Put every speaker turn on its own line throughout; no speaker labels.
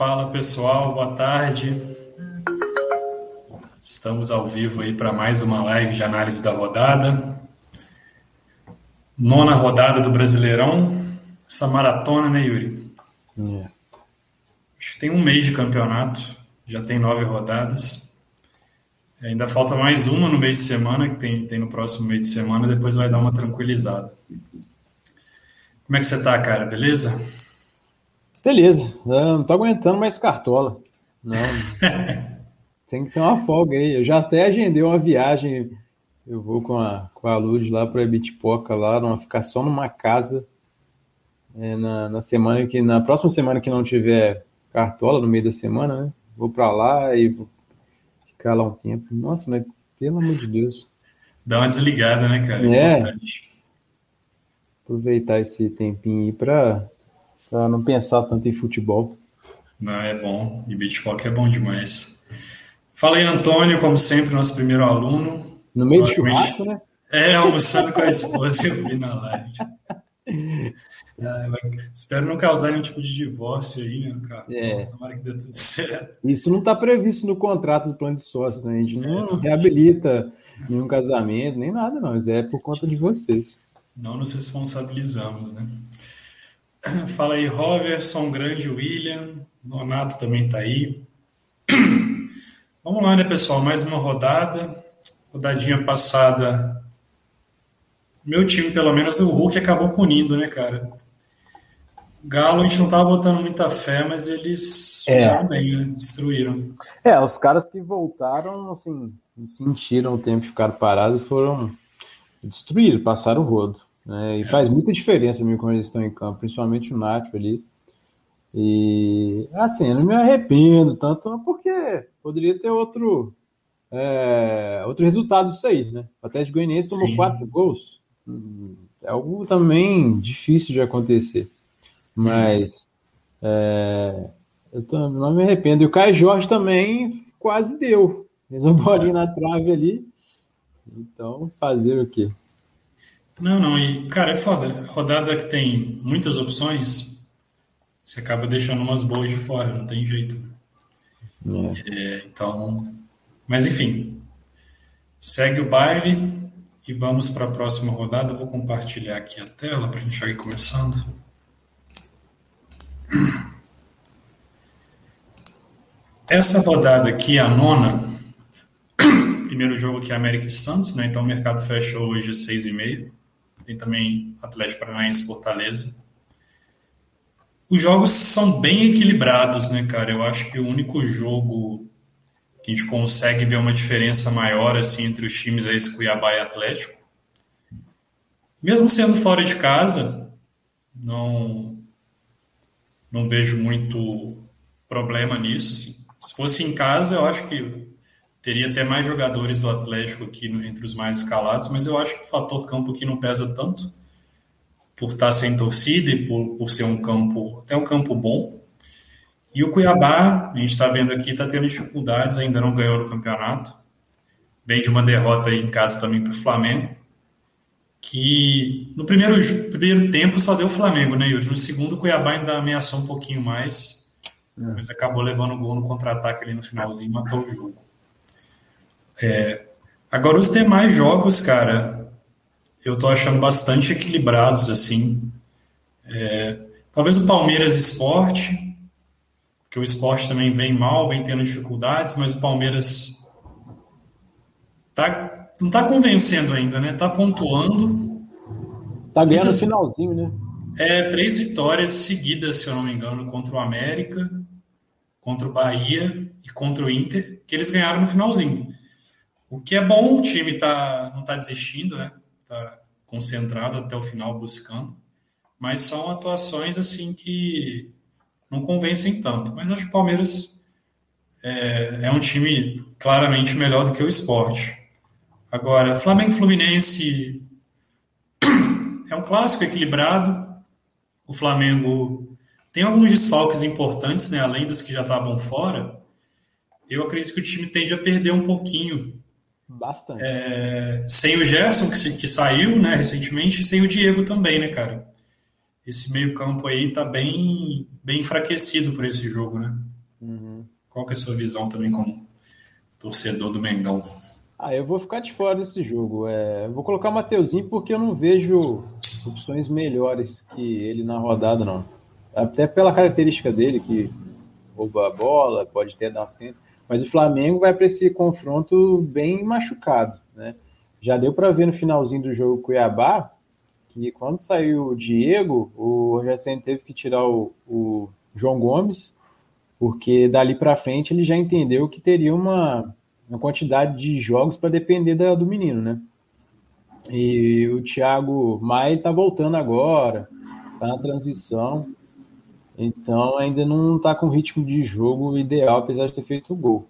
Fala pessoal, boa tarde. Estamos ao vivo aí para mais uma live de análise da rodada. Nona rodada do Brasileirão. Essa maratona, né, Yuri?
É.
Acho que tem um mês de campeonato, já tem nove rodadas. Ainda falta mais uma no meio de semana, que tem, tem no próximo meio de semana, depois vai dar uma tranquilizada. Como é que você tá, cara? Beleza?
Beleza, Eu não tô aguentando mais cartola. Não. Tem que ter uma folga aí. Eu já até agendei uma viagem. Eu vou com a, com a Luz lá para Bitpoca, lá, numa, ficar só numa casa. é, na, na semana que. Na próxima semana que não tiver cartola, no meio da semana, né? Vou para lá e vou ficar lá um tempo. Nossa, mas pelo amor de Deus.
Dá uma desligada, né, cara?
É.
Importante.
Aproveitar esse tempinho aí para não pensar tanto em futebol.
Não, é bom. E Bitcoin é bom demais. Fala aí, Antônio, como sempre, nosso primeiro aluno.
No meio de
Provavelmente-
churrasco, né?
É, almoçando com a esposa, eu vi na live. Ah, espero não causar nenhum tipo de divórcio aí, né, cara?
É.
Tomara que dê tudo certo.
Isso não está previsto no contrato do plano de sócios, né? A gente não reabilita nenhum casamento, nem nada, não. Isso é por conta de vocês.
Não nos responsabilizamos, né? Fala aí, Roverson, grande William. Nonato também tá aí. Vamos lá, né, pessoal? Mais uma rodada. Rodadinha passada. Meu time, pelo menos, o Hulk acabou punindo, né, cara? Galo, a gente não tava botando muita fé, mas eles
É.
bem, né? Destruíram.
É, os caras que voltaram, assim, sentiram o tempo de ficar parados, foram destruídos, passaram o rodo. Né? E faz muita diferença mesmo quando eles estão em campo, principalmente o Nacho ali. E, assim, eu não me arrependo tanto, porque poderia ter outro, é, outro resultado disso aí, né? O Atlético Goianiense tomou
Sim.
quatro gols. É algo também difícil de acontecer. Mas é, eu não me arrependo. E o Caio Jorge também quase deu. Fez uma bolinha na trave ali. Então, fazer o quê?
Não, não, e, cara, é foda. Rodada que tem muitas opções, você acaba deixando umas boas de fora, não tem jeito.
É.
É, então, mas enfim, segue o baile e vamos para a próxima rodada. Eu vou compartilhar aqui a tela para a gente já ir começando. Essa rodada aqui, a nona, primeiro jogo aqui é América e Santos, né? Então o mercado fecha hoje às seis e meia. Tem também Atlético Paranaense Fortaleza. Os jogos são bem equilibrados, né, cara? Eu acho que o único jogo que a gente consegue ver uma diferença maior assim entre os times é esse Cuiabá e Atlético. Mesmo sendo fora de casa, não não vejo muito problema nisso. Assim. Se fosse em casa, eu acho que teria até mais jogadores do Atlético aqui no- entre os mais escalados, mas eu acho que o fator campo aqui não pesa tanto por estar sem torcida e por, por ser um campo até um campo bom. E o Cuiabá, a gente está vendo aqui, está tendo dificuldades, ainda não ganhou no campeonato. Vem de uma derrota aí em casa também para o Flamengo, que no primeiro, primeiro tempo só deu o Flamengo, né, Yuri? No segundo, o Cuiabá ainda ameaçou um pouquinho mais, mas acabou levando o gol no contra-ataque ali no finalzinho e matou o jogo. É, agora, os demais jogos, cara, eu tô achando bastante equilibrados, assim. É, talvez o Palmeiras Esporte, porque o esporte também vem mal, vem tendo dificuldades, mas o Palmeiras tá, não tá convencendo ainda, né? Tá pontuando.
Tá ganhando no
Muitas-
finalzinho, né?
É, três vitórias seguidas, se eu não me engano, contra o América, contra o Bahia e contra o Inter, que eles ganharam no finalzinho. O que é bom, o time tá, não tá desistindo, né? Tá concentrado até o final buscando. Mas são atuações assim que não convencem tanto. Mas acho que o Palmeiras é, é um time claramente melhor do que o esporte. Agora, Flamengo Fluminense é um clássico equilibrado. O Flamengo tem alguns desfalques importantes, né? Além dos que já estavam fora. Eu acredito que o time tende a perder um pouquinho
Bastante.
é, sem o Gerson, que, que saiu né, recentemente, e sem o Diego também, né, cara? esse meio-campo aí tá bem, bem enfraquecido por esse jogo, né? Uhum. Qual que é a sua visão também como torcedor do Mengão?
Ah, eu vou ficar de fora desse jogo. É, vou colocar o Mateuzinho porque eu não vejo opções melhores que ele na rodada, não. Até pela característica dele, que rouba a bola, pode ter dar assistência. Mas o Flamengo vai para esse confronto bem machucado, né? Já deu para ver no finalzinho do jogo Cuiabá que quando saiu o Diego, o Rogério teve que tirar o, o João Gomes, porque dali para frente ele já entendeu que teria uma, uma quantidade de jogos para depender da, do menino, né? E o Thiago Maia está voltando agora, está na transição, então ainda não está com ritmo de jogo ideal, apesar de ter feito o gol.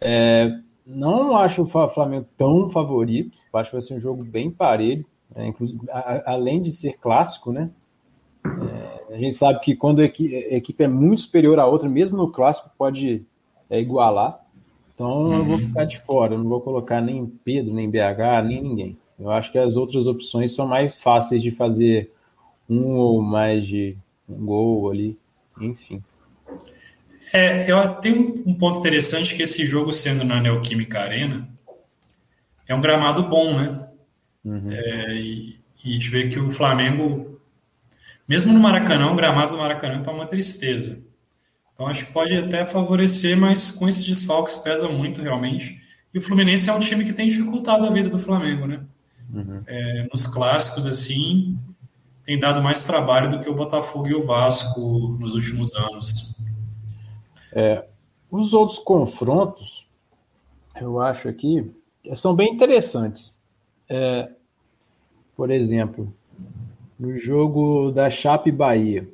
É, não acho o Flamengo tão favorito, acho que vai ser um jogo bem parelho. É, a, além de ser clássico, né? É, a gente sabe que quando a equipe, é muito superior à outra, mesmo no clássico, pode é, igualar. Então uhum. eu vou uhum. ficar de fora, eu não vou colocar nem Pedro, nem BH, nem ninguém. Eu acho que as outras opções são mais fáceis de fazer um ou mais de um gol ali, enfim.
É, eu tenho um ponto interessante que esse jogo sendo na Neoquímica Arena é um gramado bom, né? Uhum. É, e, e, a gente vê que o Flamengo, mesmo no Maracanã, o gramado do Maracanã está uma tristeza. Então acho que pode até favorecer, mas com esses desfalques pesa muito realmente. E o Fluminense é um time que tem dificultado a vida do Flamengo, né? Uhum. É, nos clássicos, assim, tem dado mais trabalho do que o Botafogo e o Vasco nos últimos anos.
É, os outros confrontos, eu acho aqui, são bem interessantes. É, por exemplo, no jogo da Chape Bahia.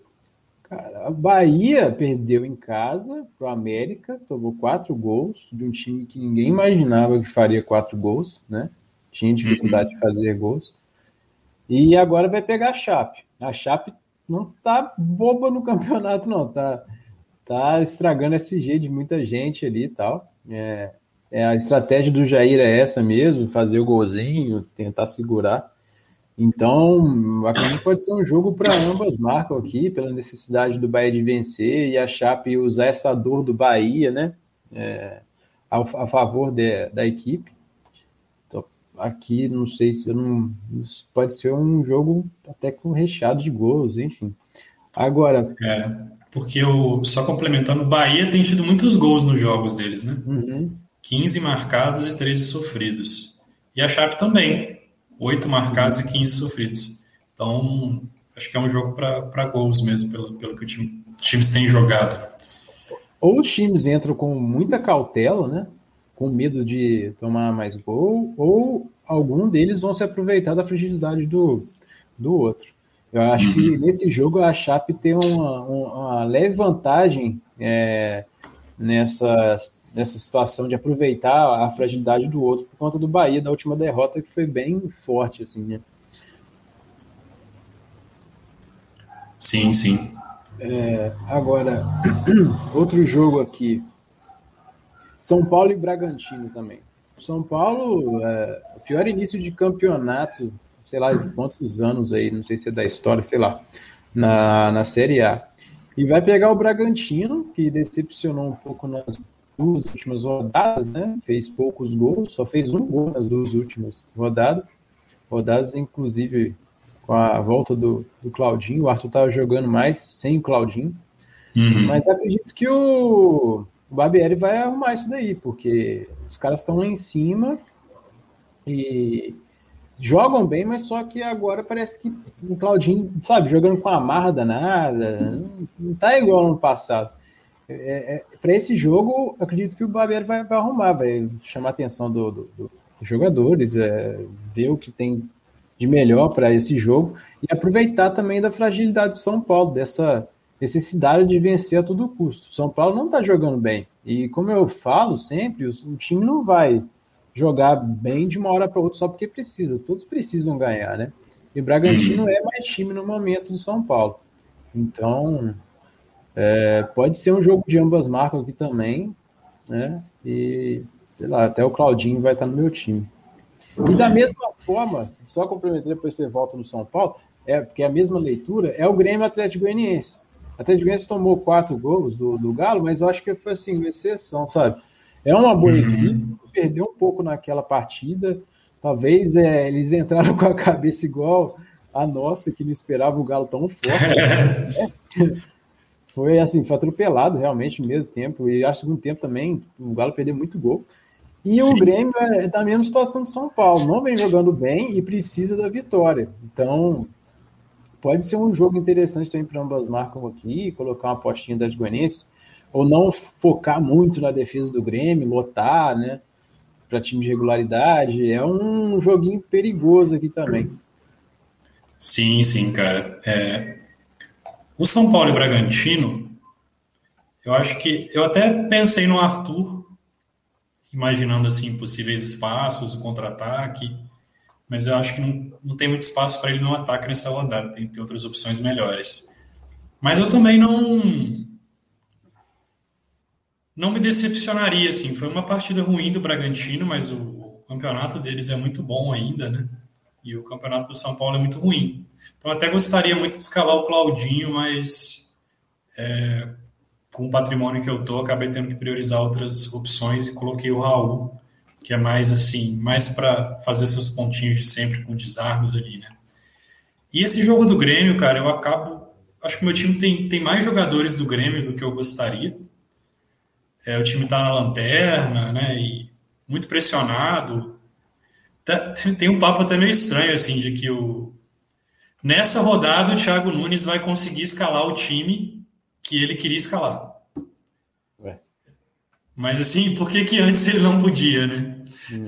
Cara, a Bahia perdeu em casa para o América, tomou quatro gols de um time que ninguém imaginava que faria quatro gols, né? Tinha dificuldade uhum. de fazer gols. E agora vai pegar a Chape. A Chape não tá boba no campeonato, não. Tá, tá estragando jeito de muita gente ali e tal. É, é, a estratégia do Jair é essa mesmo, fazer o golzinho, tentar segurar. Então, acredito que pode ser um jogo para ambas marcas aqui, pela necessidade do Bahia de vencer e a Chape usar essa dor do Bahia, né, é, a, a, favor de, da equipe. Aqui, não sei se não, pode ser um jogo até com recheado de gols, enfim. Agora.
É, porque o, só complementando, o Bahia tem tido muitos gols nos jogos deles, né? Uhum. 15 marcados e 13 sofridos. E a Chape também, 8 marcados e 15 sofridos. Então, acho que é um jogo para gols mesmo, pelo, pelo que time, os times têm jogado.
Ou os times entram com muita cautela, né? Com medo de tomar mais gol, ou algum deles vão se aproveitar da fragilidade do, do outro. Eu acho uhum. que nesse jogo a Chape tem uma, uma leve vantagem é, nessas nessa situação de aproveitar a fragilidade do outro por conta do Bahia da última derrota que foi bem forte assim, né?
Sim, sim.
É, agora, outro jogo aqui. São Paulo e Bragantino também. São Paulo, é, o pior início de campeonato, sei lá, de quantos anos aí, não sei se é da história, sei lá, na, na Série A. E vai pegar o Bragantino, que decepcionou um pouco nas duas últimas rodadas, né? Fez poucos gols, só fez um gol nas duas últimas rodadas. Rodadas, inclusive, com a volta do, do Claudinho. O Arthur estava jogando mais sem o Claudinho. Uhum. Mas acredito que o, o Barbieri vai arrumar isso daí, porque os caras estão lá em cima e jogam bem, mas só que agora parece que o Claudinho, sabe, jogando com a marra danada, não, não tá igual no passado. É, é, para esse jogo, acredito que o Barbieri vai, vai arrumar, vai chamar a atenção do, do, do, dos jogadores, é, ver o que tem de melhor para esse jogo e aproveitar também da fragilidade do São Paulo, dessa necessidade de vencer a todo custo. São Paulo não está jogando bem. E como eu falo sempre, o, time não vai jogar bem de uma hora para outra só porque precisa. Todos precisam ganhar, né? E o Bragantino é mais time no momento do São Paulo. Então, é, pode ser um jogo de ambas marcas aqui também, né? E sei lá, até o Claudinho vai estar no meu time. E da mesma forma, só complementando depois você volta no São Paulo, é porque é a mesma leitura, é o Grêmio Atlético Goianiense. Atlético Goianiense tomou quatro gols do, do Galo, mas eu acho que foi assim, uma exceção, sabe? É uma boa uhum. equipe, perdeu um pouco naquela partida. Talvez é, eles entraram com a cabeça igual a nossa, que não esperava o Galo tão forte. Né? Foi assim, foi atropelado realmente no mesmo tempo. E acho que no segundo tempo também o Galo perdeu muito gol. E Sim. o Grêmio é da mesma situação do São Paulo, não vem jogando bem e precisa da vitória. Então, pode ser um jogo interessante também para ambas marcas aqui, colocar uma postinha das Goianense, ou não focar muito na defesa do Grêmio, lotar, né? Para time de regularidade. É um joguinho perigoso aqui também.
Sim, sim, cara. É... O São Paulo e Bragantino, eu acho que. Eu até pensei no Arthur imaginando assim possíveis espaços, o contra-ataque, mas eu acho que não, não tem muito espaço para ele no ataque nessa rodada, tem, tem outras opções melhores. Mas eu também não não me decepcionaria assim, foi uma partida ruim do Bragantino, mas o, o campeonato deles é muito bom ainda, né? E o campeonato do São Paulo é muito ruim. Então até gostaria muito de escalar o Claudinho, mas é, com o patrimônio que eu tô, acabei tendo que priorizar outras opções e coloquei o Raul, que é mais assim, mais para fazer seus pontinhos de sempre com desarmes ali, né? E esse jogo do Grêmio, cara, eu acabo. Acho que meu time tem, tem mais jogadores do Grêmio do que eu gostaria. É, o time tá na lanterna, né? E muito pressionado. Tá, tem um papo até meio estranho, assim, de que o. Nessa rodada, o Thiago Nunes vai conseguir escalar o time que ele queria escalar. Mas assim, por que, que antes ele não podia, né? Hum.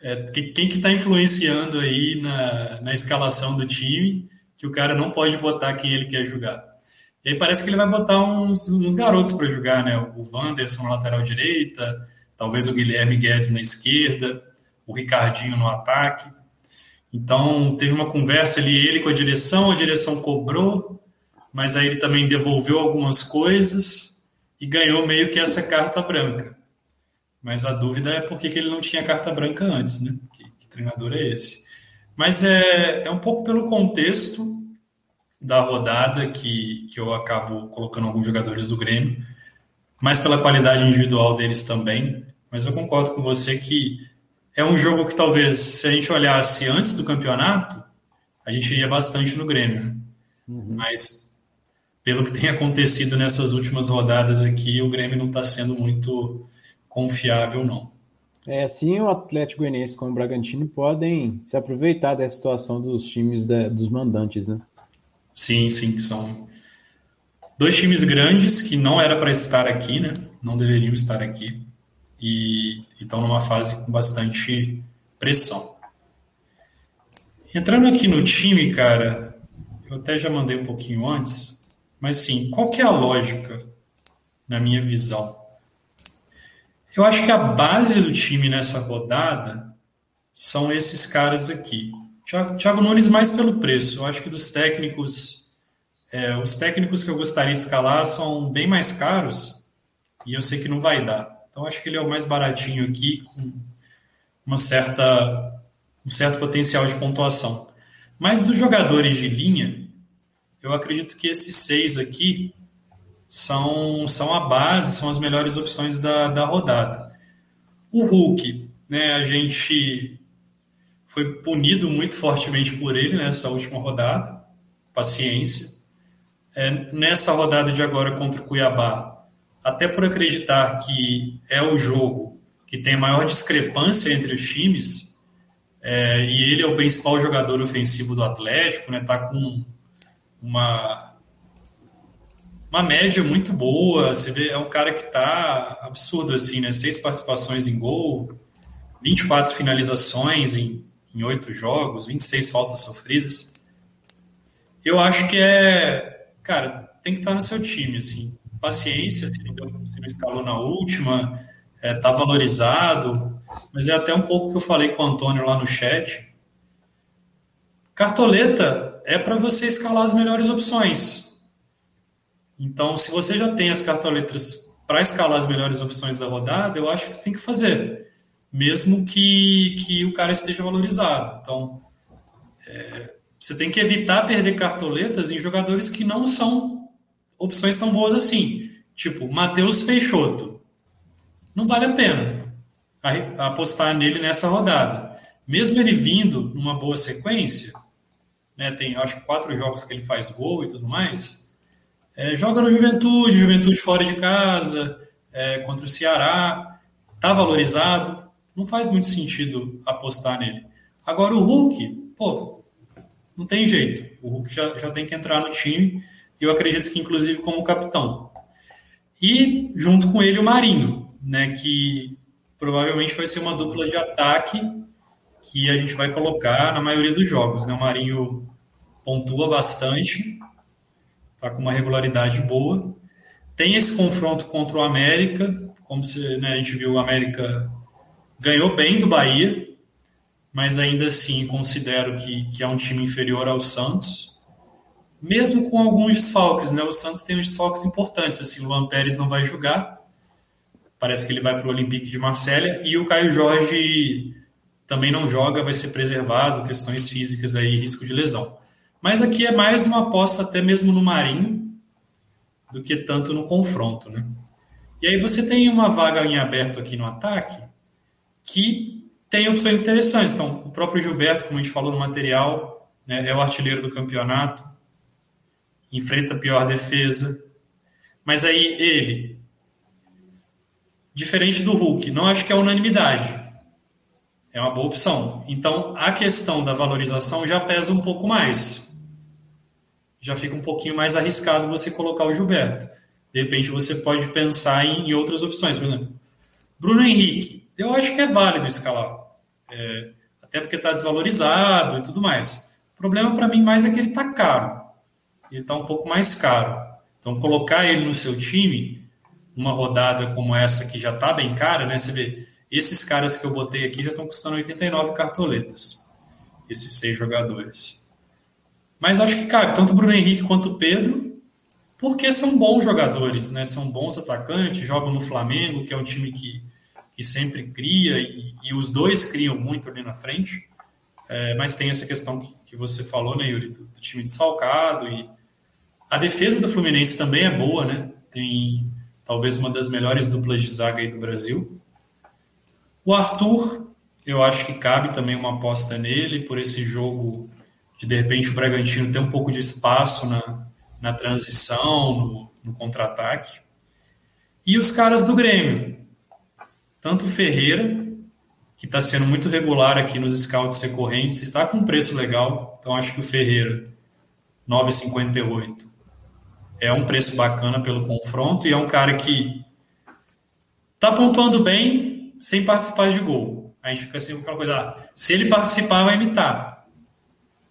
é, quem que está influenciando aí na, na escalação do time que o cara não pode botar quem ele quer jogar? E aí parece que ele vai botar uns, uns garotos para jogar, né? O Wanderson na lateral direita, talvez o Guilherme Guedes na esquerda, o Ricardinho no ataque. Então, teve uma conversa ali, ele com a direção, a direção cobrou, mas aí ele também devolveu algumas coisas e ganhou meio que essa carta branca. Mas a dúvida é por que, ele não tinha carta branca antes, né? Que, que treinador é esse? Mas é, é um pouco pelo contexto da rodada que, que eu acabo colocando alguns jogadores do Grêmio, mais pela qualidade individual deles também. Mas eu concordo com você que é um jogo que talvez, se a gente olhasse antes do campeonato, a gente iria bastante no Grêmio. Né? Uhum. Mas pelo que tem acontecido nessas últimas rodadas aqui, o Grêmio não está sendo muito confiável, não.
É, sim, o Atlético Goianiense como o Bragantino podem se aproveitar dessa situação dos times da, dos mandantes, né?
Sim, sim, que são dois times grandes que não era para estar aqui, né? Não deveriam estar aqui e estão numa fase com bastante pressão. Entrando aqui no time, cara, eu até já mandei um pouquinho antes, mas sim, qual que é a lógica, na minha visão? Eu acho que a base do time nessa rodada são esses caras aqui. Thiago, Nunes mais pelo preço. Eu acho que dos técnicos, é, os técnicos que eu gostaria de escalar são bem mais caros e eu sei que não vai dar. Então acho que ele é o mais baratinho aqui, com uma certa, um certo potencial de pontuação. Mas dos jogadores de linha, eu acredito que esses seis aqui são, são a base, são as melhores opções da, da rodada. O Hulk, né, a gente foi punido muito fortemente por ele nessa última rodada, paciência. É, nessa rodada de agora contra o Cuiabá, até por acreditar que é o jogo que tem maior discrepância entre os times, é, e ele é o principal jogador ofensivo do Atlético, né, tá com uma uma média muito boa. Você vê, é um cara que tá absurdo, assim, né? Seis participações em gol, 24 finalizações em, oito jogos, 26 faltas sofridas. Eu acho que é. Cara, tem que estar no seu time, assim. Paciência, se não, se não escalou na última, é, tá valorizado. Mas é até um pouco que eu falei com o Antônio lá no chat. Cartoleta é para você escalar as melhores opções. Então, se você já tem as cartoletas para escalar as melhores opções da rodada, eu acho que você tem que fazer, mesmo que, que o cara esteja valorizado. Então, é, você tem que evitar perder cartoletas em jogadores que não são opções tão boas assim. Tipo, Matheus Peixoto. Não vale a pena apostar nele nessa rodada. Mesmo ele vindo numa boa sequência, né, tem acho que quatro jogos que ele faz gol e tudo mais, é, joga no Juventude, Juventude fora de casa, é, contra o Ceará, tá valorizado, não faz muito sentido apostar nele. Agora o Hulk, pô, não tem jeito. O Hulk já, já tem que entrar no time, e eu acredito que inclusive como capitão. E junto com ele o Marinho, né, que provavelmente vai ser uma dupla de ataque que a gente vai colocar na maioria dos jogos. Né? O Marinho pontua bastante, está com uma regularidade boa. Tem esse confronto contra o América, como se, né, a gente viu, o América ganhou bem do Bahia, mas ainda assim considero que, que é um time inferior ao Santos. Mesmo com alguns desfalques, né? O Santos tem uns desfalques importantes, assim, o Luan Pérez não vai jogar, parece que ele vai para o Olympique de Marselha, e o Caio Jorge também não joga, vai ser preservado, questões físicas aí, risco de lesão. Mas aqui é mais uma aposta até mesmo no Marinho do que tanto no confronto, né? E aí você tem uma vaga em aberto aqui no ataque que tem opções interessantes. Então, o próprio Gilberto, como a gente falou no material, né, é o artilheiro do campeonato, enfrenta pior defesa. Mas aí ele, diferente do Hulk, não acho que é unanimidade é uma boa opção. Então, a questão da valorização já pesa um pouco mais. Já fica um pouquinho mais arriscado você colocar o Gilberto. De repente, você pode pensar em, outras opções. Por exemplo, Bruno Henrique. Eu acho que é válido escalar. É, até porque está desvalorizado e tudo mais. O problema para mim mais é que ele está caro. Ele está um pouco mais caro. Então, colocar ele no seu time, numa rodada como essa que já está bem cara, né? Você vê, esses caras que eu botei aqui já estão custando 89 cartoletas. Esses seis jogadores. Mas acho que cabe tanto o Bruno Henrique quanto o Pedro, porque são bons jogadores, né? São bons atacantes, jogam no Flamengo, que é um time que, que sempre cria, e, e os dois criam muito ali na frente. É, mas tem essa questão que, que você falou, né, Yuri, do, do time desfalcado. E a defesa do Fluminense também é boa, né? Tem talvez uma das melhores duplas de zaga aí do Brasil. O Arthur, eu acho que cabe também uma aposta nele, por esse jogo de de repente o Bragantino ter um pouco de espaço na, na transição, no, no contra-ataque. E os caras do Grêmio, tanto Ferreira, que está sendo muito regular aqui nos scouts recorrentes e está com um preço legal, então acho que o Ferreira, 9,58, é um preço bacana pelo confronto e é um cara que está pontuando bem, sem participar de gol. A gente fica assim com aquela coisa, ah, se ele participar, vai imitar.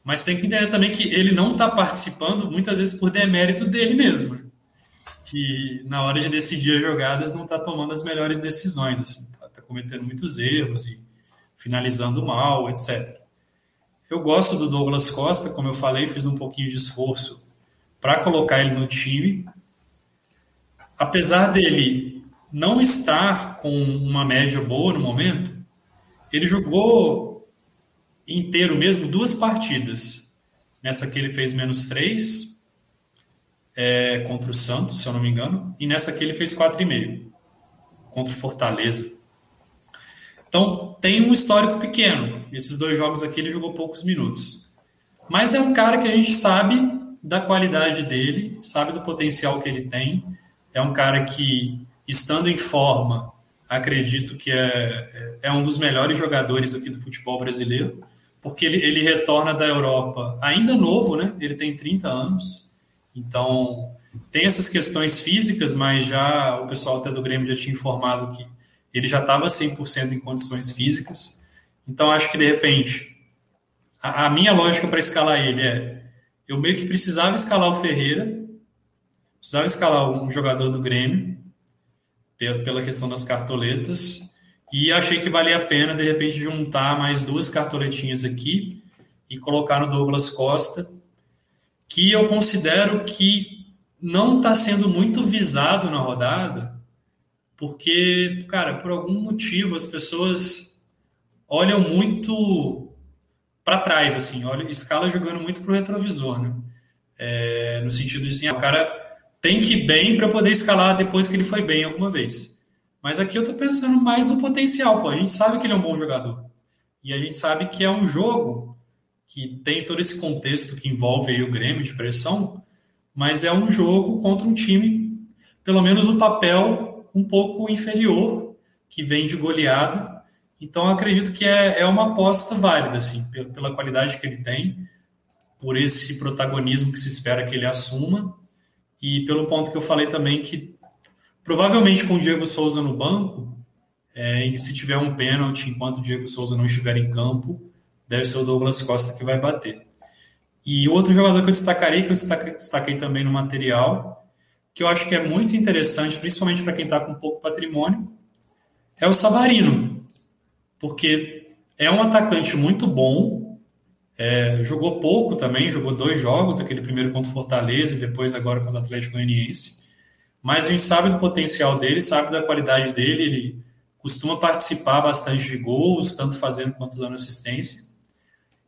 Mas tem que entender também que ele não está participando muitas vezes por demérito dele mesmo. Que na hora de decidir as jogadas não está tomando as melhores decisões, assim, tá, tá cometendo muitos erros e finalizando mal, etc. Eu gosto do Douglas Costa, como eu falei, fiz um pouquinho de esforço para colocar ele no time. Apesar dele não estar com uma média boa no momento, ele jogou inteiro mesmo duas partidas. Nessa que ele fez menos três é, contra o Santos, se eu não me engano, e nessa que ele fez quatro e meio contra o Fortaleza. Então tem um histórico pequeno. Esses dois jogos aqui ele jogou poucos minutos. Mas é um cara que a gente sabe da qualidade dele, sabe do potencial que ele tem. É um cara que estando em forma, acredito que é, é um dos melhores jogadores aqui do futebol brasileiro, porque ele, ele retorna da Europa ainda novo, né? Ele tem 30 anos, então tem essas questões físicas, mas já o pessoal até do Grêmio já tinha informado que ele já estava 100% em condições físicas. Então acho que de repente a, a minha lógica para escalar ele é eu meio que precisava escalar o Ferreira, precisava escalar um jogador do Grêmio pela questão das cartoletas. E achei que valia a pena, de repente, juntar mais duas cartoletinhas aqui e colocar no Douglas Costa, que eu considero que não está sendo muito visado na rodada, porque, cara, por algum motivo as pessoas olham muito para trás, assim, olha, escala jogando muito pro retrovisor, né? É, no sentido de assim, ah, o cara tem que ir bem para poder escalar depois que ele foi bem alguma vez. Mas aqui eu tô pensando mais no potencial, pô. A gente sabe que ele é um bom jogador. E a gente sabe que é um jogo que tem todo esse contexto que envolve o Grêmio de pressão, mas é um jogo contra um time, pelo menos no papel, um pouco inferior, que vem de goleada então, acredito que é, é uma aposta válida, assim, pela qualidade que ele tem, por esse protagonismo que se espera que ele assuma, e pelo ponto que eu falei também que provavelmente com o Diego Souza no banco, é, e se tiver um pênalti enquanto o Diego Souza não estiver em campo, deve ser o Douglas Costa que vai bater. E outro jogador que eu destacarei, que eu destaquei também no material, que eu acho que é muito interessante, principalmente para quem está com pouco patrimônio, é o Savarino porque é um atacante muito bom, é, jogou pouco também, jogou dois jogos, aquele primeiro contra o Fortaleza e depois agora contra o Atlético Goianiense. Mas a gente sabe do potencial dele, sabe da qualidade dele, ele costuma participar bastante de gols, tanto fazendo quanto dando assistência.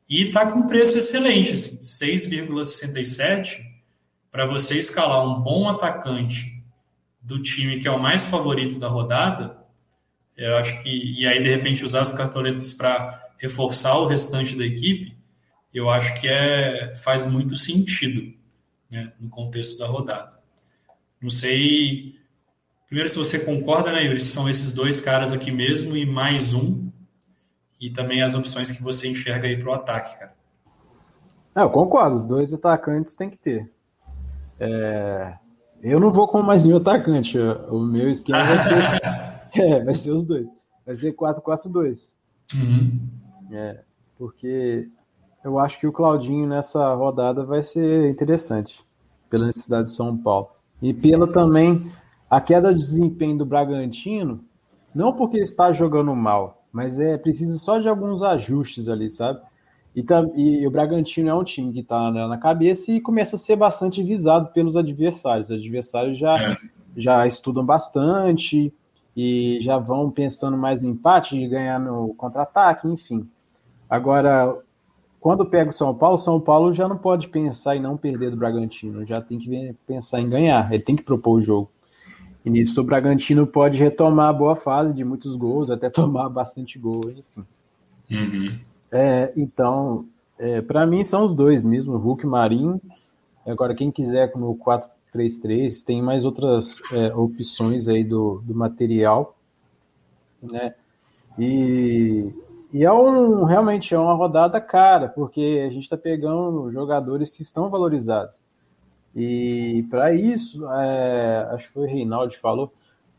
E está com um preço excelente, assim, 6,67 para você escalar um bom atacante do time que é o mais favorito da rodada, eu acho que, e aí de repente usar as cartoletas para reforçar o restante da equipe, eu acho que é, faz muito sentido né, no contexto da rodada. Não sei. Primeiro, se você concorda, né, Yuri? São esses dois caras aqui mesmo e mais um. E também as opções que você enxerga aí para o ataque, cara.
É, eu concordo, os dois atacantes tem que ter. É... Eu não vou com mais nenhum atacante. O meu esquema vai ser É, vai ser os dois. Vai ser 4-4-2. Uhum. É, porque eu acho que o Claudinho nessa rodada vai ser interessante pela necessidade de São Paulo. E pela também a queda de desempenho do Bragantino, não porque está jogando mal, mas é preciso só de alguns ajustes ali, sabe? E, e, o Bragantino é um time que está na cabeça e começa a ser bastante visado pelos adversários. Os adversários já, é. já estudam bastante, e já vão pensando mais no empate, de ganhar no contra-ataque, enfim. Agora, quando pega o São Paulo, São Paulo já não pode pensar em não perder do Bragantino, já tem que pensar em ganhar, ele tem que propor o jogo. E nisso o Bragantino pode retomar a boa fase de muitos gols, até tomar bastante gol, enfim. Uhum. É, então, é, para mim são os dois mesmo, Hulk e Marinho. Agora, quem quiser no 4 3.3, tem mais outras é, opções aí do, do material, né? E, e é um, realmente é uma rodada cara, porque a gente está pegando jogadores que estão valorizados. E para isso, é, acho que foi o Reinaldo que falou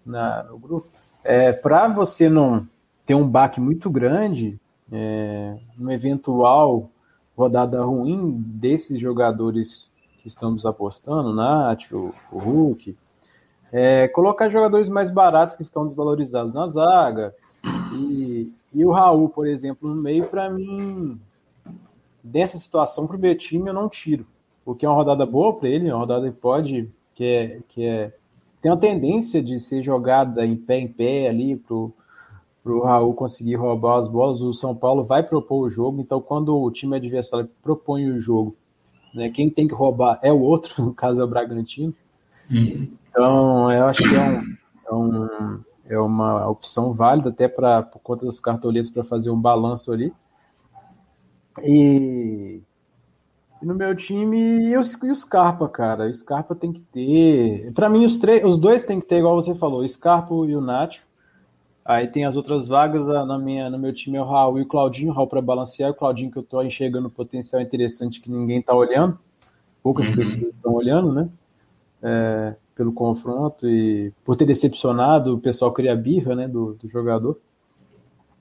na, no grupo, é, para você não ter um baque muito grande, é, um eventual rodada ruim desses jogadores que estamos apostando, Nath, o, o Hulk, é, colocar jogadores mais baratos que estão desvalorizados na zaga. E, e o Raul, por exemplo, no meio, para mim, dessa situação para o meu time, eu não tiro. Porque é uma rodada boa para ele, é uma rodada que pode, que é, que é, tem uma tendência de ser jogada em pé em pé ali para o Raul conseguir roubar as bolas. O São Paulo vai propor o jogo, então quando o time adversário propõe o jogo né? Quem tem que roubar é o outro, no caso é o Bragantino. Uhum. Então, eu acho que é, um, é, um, é uma opção válida até para por conta das cartoletas para fazer um balanço ali. E, e no meu time, e o, e o Scarpa, cara. O Scarpa tem que ter. Para mim, os, três, os dois tem que ter, igual você falou, o Scarpa e o Nacho. Aí tem as outras vagas, na minha, no meu time é o Raul e o Claudinho, o Raul para balancear, o Claudinho que eu estou enxergando potencial interessante que ninguém está olhando, poucas uhum. pessoas estão olhando, né? É, pelo confronto e por ter decepcionado, o pessoal cria birra, né, do, do jogador.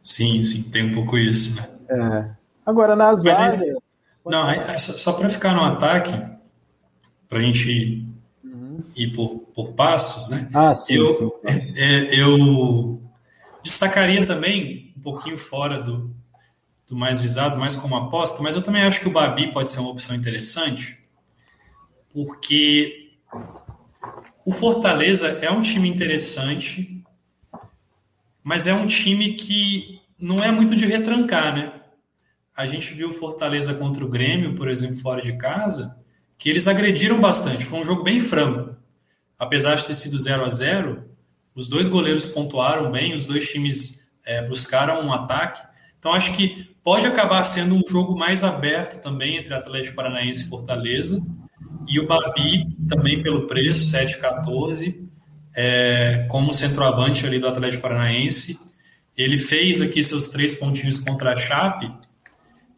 Sim, sim, tem um pouco isso, né?
É. Agora, áreas...
É, não, é, só, só para ficar no ataque, para a gente uhum. ir por, por passos, né?
Ah, sim,
eu,
sim.
É, eu Destacaria também, um pouquinho fora do, do mais visado, mais como aposta, mas eu também acho que o Babi pode ser uma opção interessante, porque o Fortaleza é um time interessante, mas é um time que não é muito de retrancar, né? a gente viu Fortaleza contra o Grêmio, por exemplo, fora de casa, que eles agrediram bastante. Foi um jogo bem franco. Apesar de ter sido 0 a 0 os dois goleiros pontuaram bem, os dois times é, buscaram um ataque. Então, acho que pode acabar sendo um jogo mais aberto também entre Atlético Paranaense e Fortaleza. E o Babi, também pelo preço, 7,14, é, como centroavante ali do Atlético Paranaense. Ele fez aqui seus três pontinhos contra a Chape.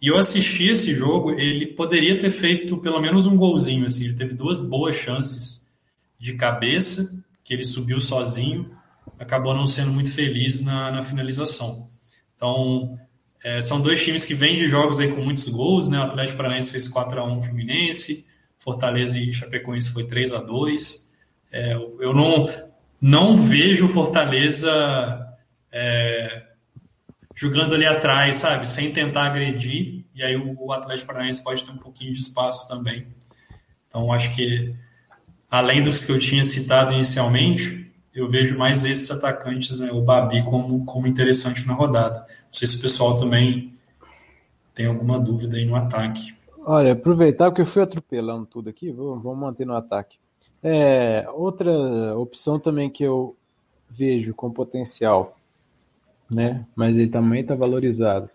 E eu assisti esse jogo, ele poderia ter feito pelo menos um golzinho. Assim, ele teve duas boas chances de cabeça, que ele subiu sozinho, acabou não sendo muito feliz na, na finalização. Então, é, são dois times que vêm de jogos aí com muitos gols, né? O Atlético Paranaense fez 4 a 1 Fluminense, Fortaleza e Chapecoense foi 3 a 2 é, Eu não, não vejo Fortaleza é, jogando ali atrás, sabe? Sem tentar agredir. E aí o Atlético Paranaense pode ter um pouquinho de espaço também. Então, acho que, além dos que eu tinha citado inicialmente, eu vejo mais esses atacantes, né, o Babi, como, como interessante na rodada. Não sei se o pessoal também tem alguma dúvida aí no ataque.
Olha, aproveitar que eu fui atropelando tudo aqui, vamos manter no ataque. É, outra opção também que eu vejo com potencial, né? Mas ele também está valorizado.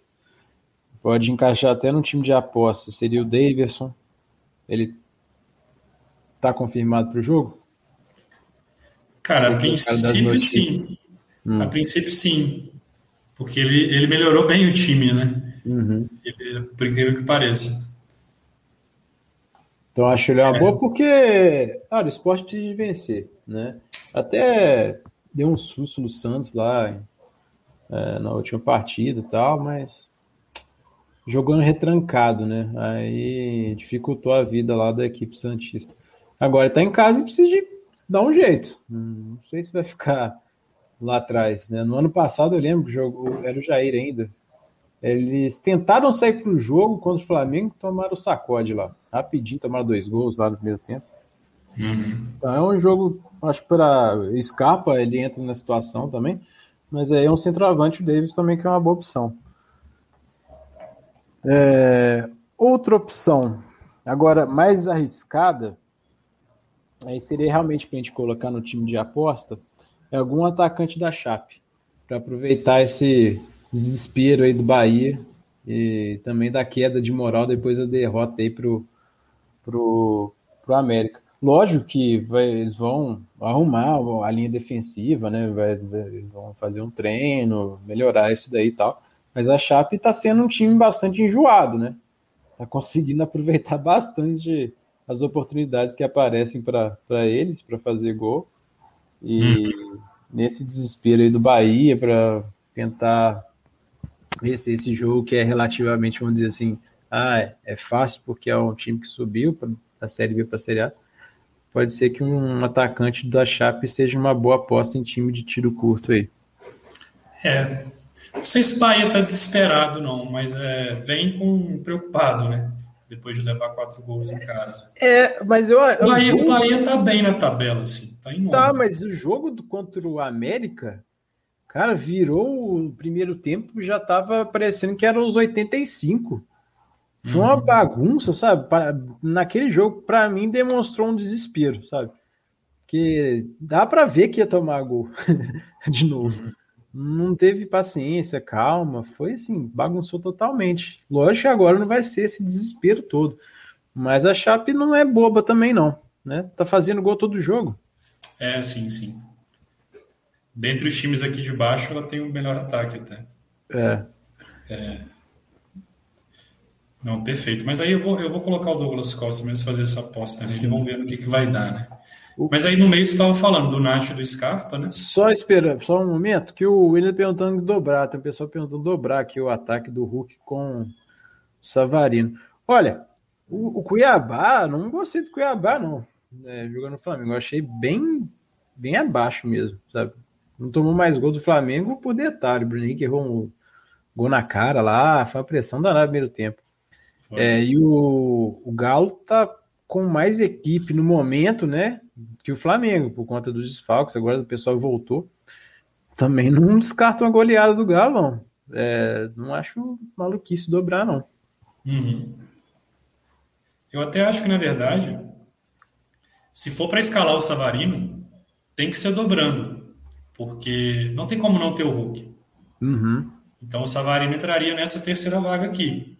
Pode encaixar até no time de aposta. Seria o Davidson. Ele está confirmado para o jogo?
Cara, a princípio sim. Hum. A princípio sim. Porque ele, ele melhorou bem o time, né? Uhum. Ele, por incrível que pareça.
Então acho ele uma é. boa porque, cara, o esporte precisa de vencer, né? Até deu um susto no Santos lá é, na última partida e tal, mas jogando retrancado, né? Aí dificultou a vida lá da equipe Santista. Agora tá em casa e precisa de dar um jeito. Não sei se vai ficar lá atrás, né? No ano passado eu lembro que o jogo era o Jair ainda. Eles tentaram sair para o jogo contra o Flamengo, tomaram o sacode lá. Rapidinho, tomaram dois gols lá no primeiro tempo. Uhum. Então é um jogo, acho que para escapa, ele entra na situação também. Mas aí é um centroavante, o Davis também, que é uma boa opção. É, outra opção, agora mais arriscada, aí seria realmente para a gente colocar no time de aposta, é algum atacante da Chape, para aproveitar esse desespero aí do Bahia e também da queda de moral depois da derrota aí pro, pro, pro América. Lógico que vai, eles vão arrumar a linha defensiva, né? Vai, eles vão fazer um treino, melhorar isso daí e tal. Mas a Chape está sendo um time bastante enjoado, né? Tá conseguindo aproveitar bastante as oportunidades que aparecem para eles para fazer gol. E hum. nesse desespero aí do Bahia para tentar esse, esse jogo que é relativamente, vamos dizer assim, ah, é, é fácil porque é um time que subiu da Série B para a Série A, pode ser que um atacante da Chape seja uma boa aposta em time de tiro curto aí.
É, não sei se o Bahia está desesperado não, mas é, vem com preocupado, né? Depois de levar quatro gols em casa.
É, mas eu.
O Bahia, jogo... o Bahia tá bem na tabela, assim. Tá, em
tá mas o jogo do, contra o América Cara, virou o primeiro tempo, já tava parecendo que era os 85. Foi uma uhum. bagunça, sabe? Naquele jogo, para mim, demonstrou um desespero, sabe? Que dá para ver que ia tomar gol de novo. Não teve paciência, calma, foi assim, bagunçou totalmente. Lógico que agora não vai ser esse desespero todo. Mas a Chape não é boba também, não. Né? Tá fazendo gol todo jogo.
É, sim, sim. Dentre os times aqui de baixo, ela tem o melhor ataque até.
É.
é. Não, perfeito. Mas aí eu vou, eu vou colocar o Douglas Costa mesmo fazer essa aposta nele e vamos ver no que, que vai dar, né? Mas aí no meio você estava falando do Nacho e do Scarpa, né?
Só esperando, só um momento, que o William perguntando dobrar, tem um pessoal perguntando dobrar aqui o ataque do Hulk com o Savarino. Olha, o, o Cuiabá, não gostei do Cuiabá, não, né, jogando no Flamengo. Eu achei bem, bem abaixo mesmo, sabe? Não tomou mais gol do Flamengo por detalhe. O Bruno Henrique errou um gol na cara lá, foi uma pressão danada no primeiro tempo. É, e o, o Galo tá com mais equipe no momento, né? Que o Flamengo, por conta dos desfalques. Agora o pessoal voltou. Também não descarta uma goleada do Galo, não. é, não acho maluquice dobrar, não.
Uhum. Eu até acho que, na verdade, se for para escalar o Savarino, tem que ser dobrando, porque não tem como não ter o Hulk.
Uhum.
Então o Savarino entraria nessa terceira vaga aqui.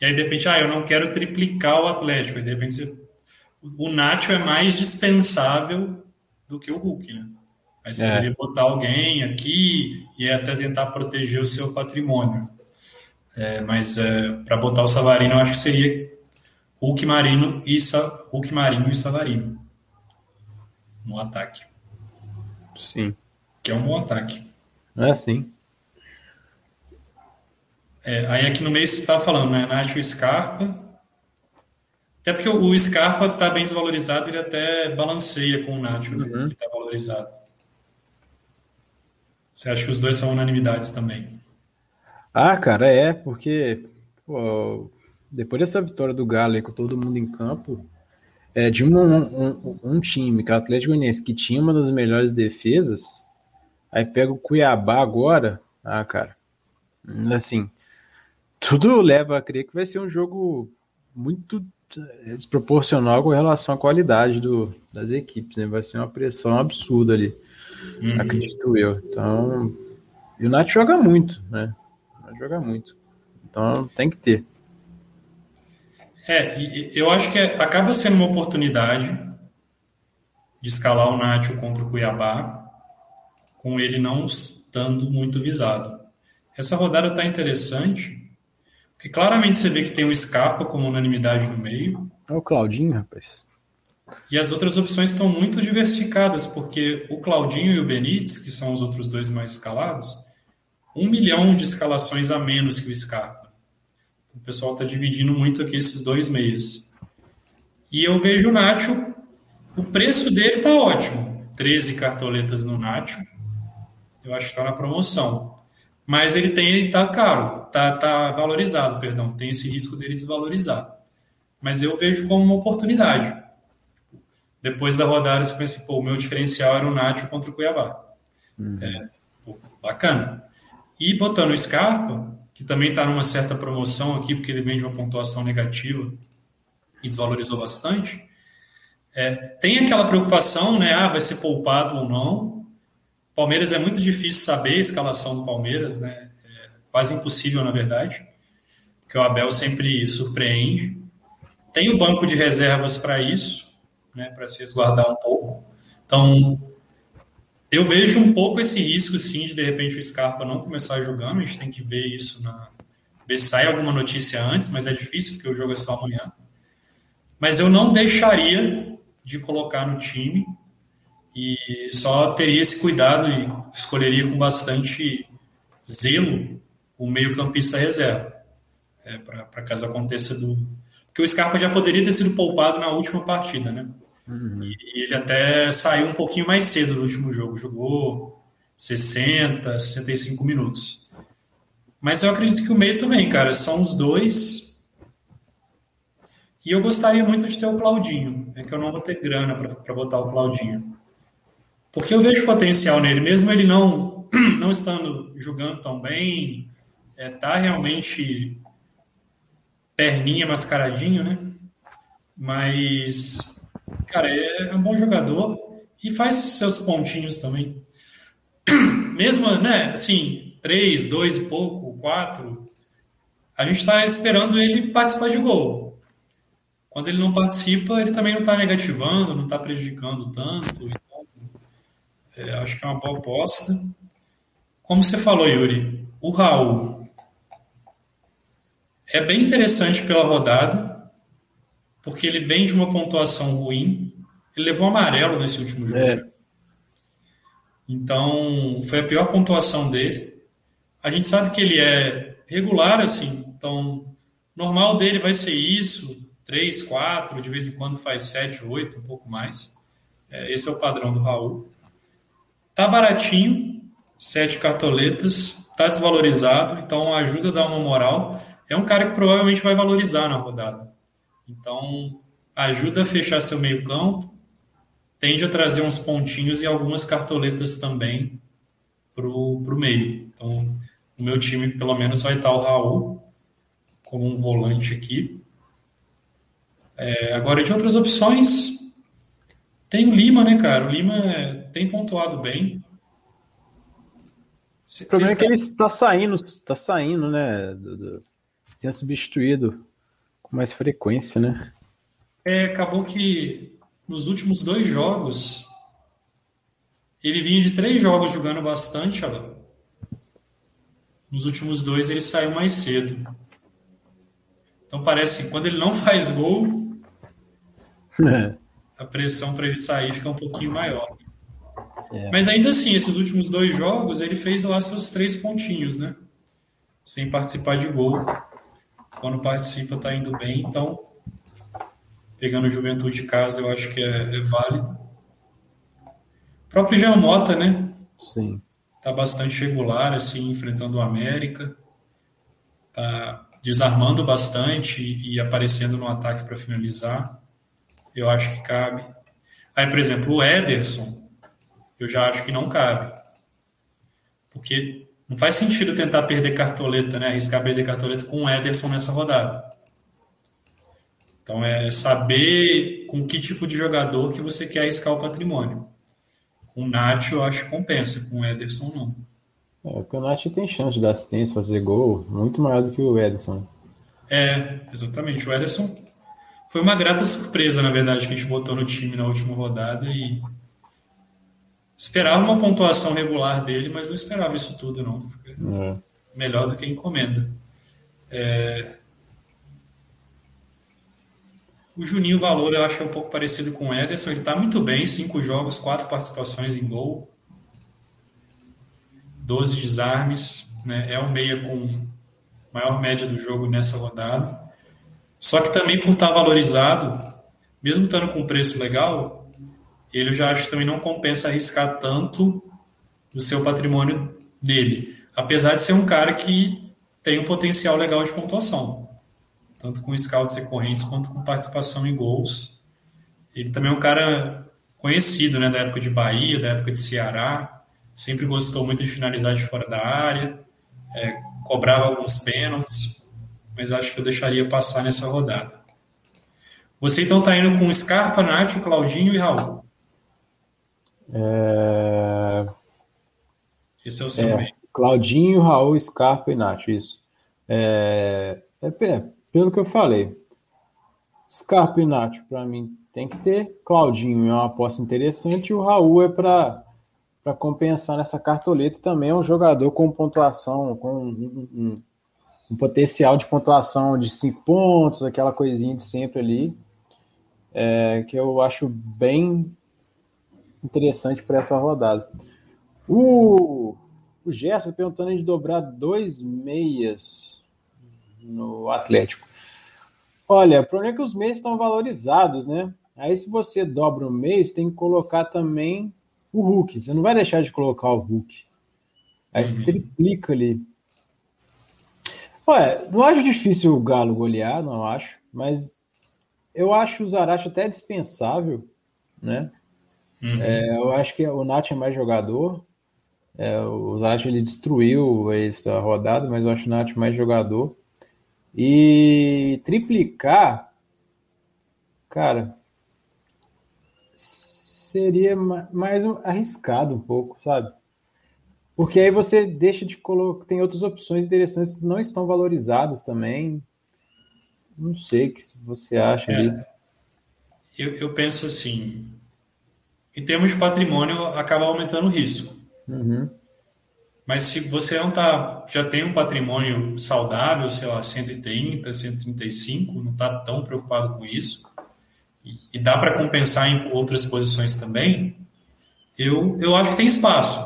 E aí, de repente, ah, eu não quero triplicar o Atlético. E de repente, você... o Nacho é mais dispensável do que o Hulk, né? Aí você é. poderia botar alguém aqui e até tentar proteger o seu patrimônio. É, mas é, para botar o Savarino, eu acho que seria Hulk Marino e Sa... Hulk Marinho e Savarino no ataque.
Sim.
Que é um bom ataque.
É, sim.
É, aí aqui no meio você estava falando, né? Nacho Scarpa. Até porque o Scarpa está bem desvalorizado, ele até balanceia com o Nacho, né, uhum. que está valorizado. Você acha que os dois são unanimidades também?
Ah, cara, é, porque pô, depois dessa vitória do Galo aí, com todo mundo em campo, é, de um, um, um, time, que é o Atlético Goianiense, que tinha uma das melhores defesas, aí pega o Cuiabá agora, ah, cara, assim, tudo leva a crer que vai ser um jogo muito é, desproporcional com relação à qualidade do, das equipes, né? Vai ser uma pressão absurda ali, uhum. acredito eu. Então, e o Nath joga muito, né? Joga muito. Então tem que ter.
É, eu acho que é, acaba sendo uma oportunidade de escalar o Nacho contra o Cuiabá, com ele não estando muito visado. Essa rodada está interessante, porque claramente você vê que tem o Scarpa como unanimidade no meio.
É o Claudinho, rapaz.
E as outras opções estão muito diversificadas, porque o Claudinho e o Benítez, que são os outros dois mais escalados, um milhão de escalações a menos que o Scarpa. O pessoal está dividindo muito aqui esses dois meias. E eu vejo o Nacho, o preço dele está ótimo. 13 cartoletas no Nacho. Eu acho que está na promoção. Mas ele tem, ele tá caro, tá, tá valorizado, perdão. Tem esse risco dele desvalorizar. Mas eu vejo como uma oportunidade. Depois da rodada, você pensa, pô, o meu diferencial era o Nacho contra o Cuiabá. Uhum. É, pô, bacana. E botando o Scarpa, que também está numa certa promoção aqui, porque ele vem de uma pontuação negativa e desvalorizou bastante. É, tem aquela preocupação, né? Ah, vai ser poupado ou não. Palmeiras é muito difícil saber a escalação do Palmeiras, né? É quase impossível, na verdade, porque o Abel sempre surpreende. Tem o banco de reservas para isso, né? Para se resguardar um pouco. Então, eu vejo um pouco esse risco, sim, de de repente o Scarpa não começar jogando. A gente tem que ver isso na. ver se sai alguma notícia antes, mas é difícil porque o jogo é só amanhã. Mas eu não deixaria de colocar no time e só teria esse cuidado e escolheria com bastante zelo o meio-campista reserva. É, para caso aconteça do. Porque o Scarpa já poderia ter sido poupado na última partida, né? Uhum. E ele até saiu um pouquinho mais cedo no último jogo, jogou 60, 65 minutos. Mas eu acredito que o meio também, cara, são os dois. E eu gostaria muito de ter o Claudinho. É que eu não vou ter grana para botar o Claudinho. Porque eu vejo potencial nele, mesmo ele não, não estando jogando tão bem, é, tá realmente perninha mascaradinho, né? Mas Cara, é, é um bom jogador e faz seus pontinhos também. Mesmo, né, assim, três, dois e pouco, quatro, a gente está esperando ele participar de gol. Quando ele não participa, ele também não está negativando, não está prejudicando tanto. Então, é, acho que é uma boa aposta. Como você falou, Yuri, o Raul é bem interessante pela rodada porque ele vem de uma pontuação ruim. Ele levou amarelo nesse último jogo. É. Então, foi a pior pontuação dele. A gente sabe que ele é regular, assim. Então, normal dele vai ser isso: 3, 4, de vez em quando faz 7, 8, um pouco mais. É, esse é o padrão do Raul. Tá baratinho, 7 cartoletas, tá desvalorizado, então ajuda a dar uma moral. É um cara que provavelmente vai valorizar na rodada. Então, ajuda a fechar seu meio-campo, tende a trazer uns pontinhos e algumas cartoletas também para o meio. Então, O meu time, pelo menos, vai estar o Raul como um volante aqui. É, agora, de outras opções, tem o Lima, né, cara? O Lima é, tem pontuado bem.
O problema é que ele está saindo, está saindo, né? Do, do, sendo substituído mais frequência, né?
É, acabou que nos últimos dois jogos ele vinha de três jogos jogando bastante, olha lá. Nos últimos dois ele saiu mais cedo. Então parece que quando ele não faz gol, é. a pressão para ele sair fica um pouquinho maior. É. Mas ainda assim, esses últimos dois jogos, ele fez lá seus três pontinhos, né? Sem participar de gol. Quando participa, tá indo bem. Então, pegando Juventude de casa, eu acho que é, é válido. O próprio Jean Mota, né?
Sim.
Tá bastante regular, assim, enfrentando o América. Tá desarmando bastante e aparecendo no ataque para finalizar. Eu acho que cabe. Aí, por exemplo, o Ederson, eu já acho que não cabe. Porque não faz sentido tentar perder cartoleta, né? Arriscar perder cartoleta com o Ederson nessa rodada. Então é saber com que tipo de jogador que você quer arriscar o patrimônio. Com o Nacho eu acho que compensa, com o Ederson não.
É, porque o Nacho tem chance de dar assistência, fazer gol, muito maior do que o Ederson.
É, exatamente. O Ederson foi uma grata surpresa, na verdade, que a gente botou no time na última rodada e Esperava uma pontuação regular dele, mas não esperava isso tudo, não. É. Melhor do que encomenda. É... O Juninho Valor eu acho que é um pouco parecido com o Ederson. Ele está muito bem, cinco jogos, quatro participações em gol, 12 desarmes. Né? É o meia com maior média do jogo nessa rodada. Só que também por estar tá valorizado, mesmo estando com preço legal, ele eu já acho que também não compensa arriscar tanto o seu patrimônio dele. Apesar de ser um cara que tem um potencial legal de pontuação, tanto com scouts recorrentes quanto com participação em gols. Ele também é um cara conhecido, né, da época de Bahia, da época de Ceará, sempre gostou muito de finalizar de fora da área, é, cobrava alguns pênaltis, mas acho que eu deixaria passar nessa rodada. Você então está indo com Scarpa, Nath, Claudinho e Raul.
É...
Esse é o seu é,
Claudinho, Raul, Scarpa e Nath, isso. É, é, é, pelo que eu falei, Scarpa e Nath, para mim, tem que ter. Claudinho é uma aposta interessante e o Raul é para compensar nessa cartoleta. Também é um jogador com pontuação, com um, um, um potencial de pontuação de 5 pontos, aquela coisinha de sempre ali, é, que eu acho bem interessante para essa rodada. O, o Gerson perguntando de dobrar dois meias no Atlético. Olha, o problema é que os meias estão valorizados, né? Aí se você dobra o mês, tem que colocar também o Hulk. Você não vai deixar de colocar o Hulk. Aí uhum. você triplica ali. Olha, não acho difícil o Galo golear, não acho, mas eu acho o Zarate até dispensável, né? Uhum. É, eu acho que o Nath é mais jogador. É, o Nath ele destruiu essa rodada, mas eu acho o Nath mais jogador. E triplicar, cara, seria mais arriscado um pouco, sabe? Porque aí você deixa de colocar. Tem outras opções interessantes que não estão valorizadas também. Não sei o que você acha é.
Eu, eu penso assim: em termos de patrimônio, acaba aumentando o risco.
Uhum.
Mas se você não tá, já tem um patrimônio saudável, sei lá, 130, 135, não está tão preocupado com isso, e, e dá para compensar em outras posições também, eu, eu acho que tem espaço.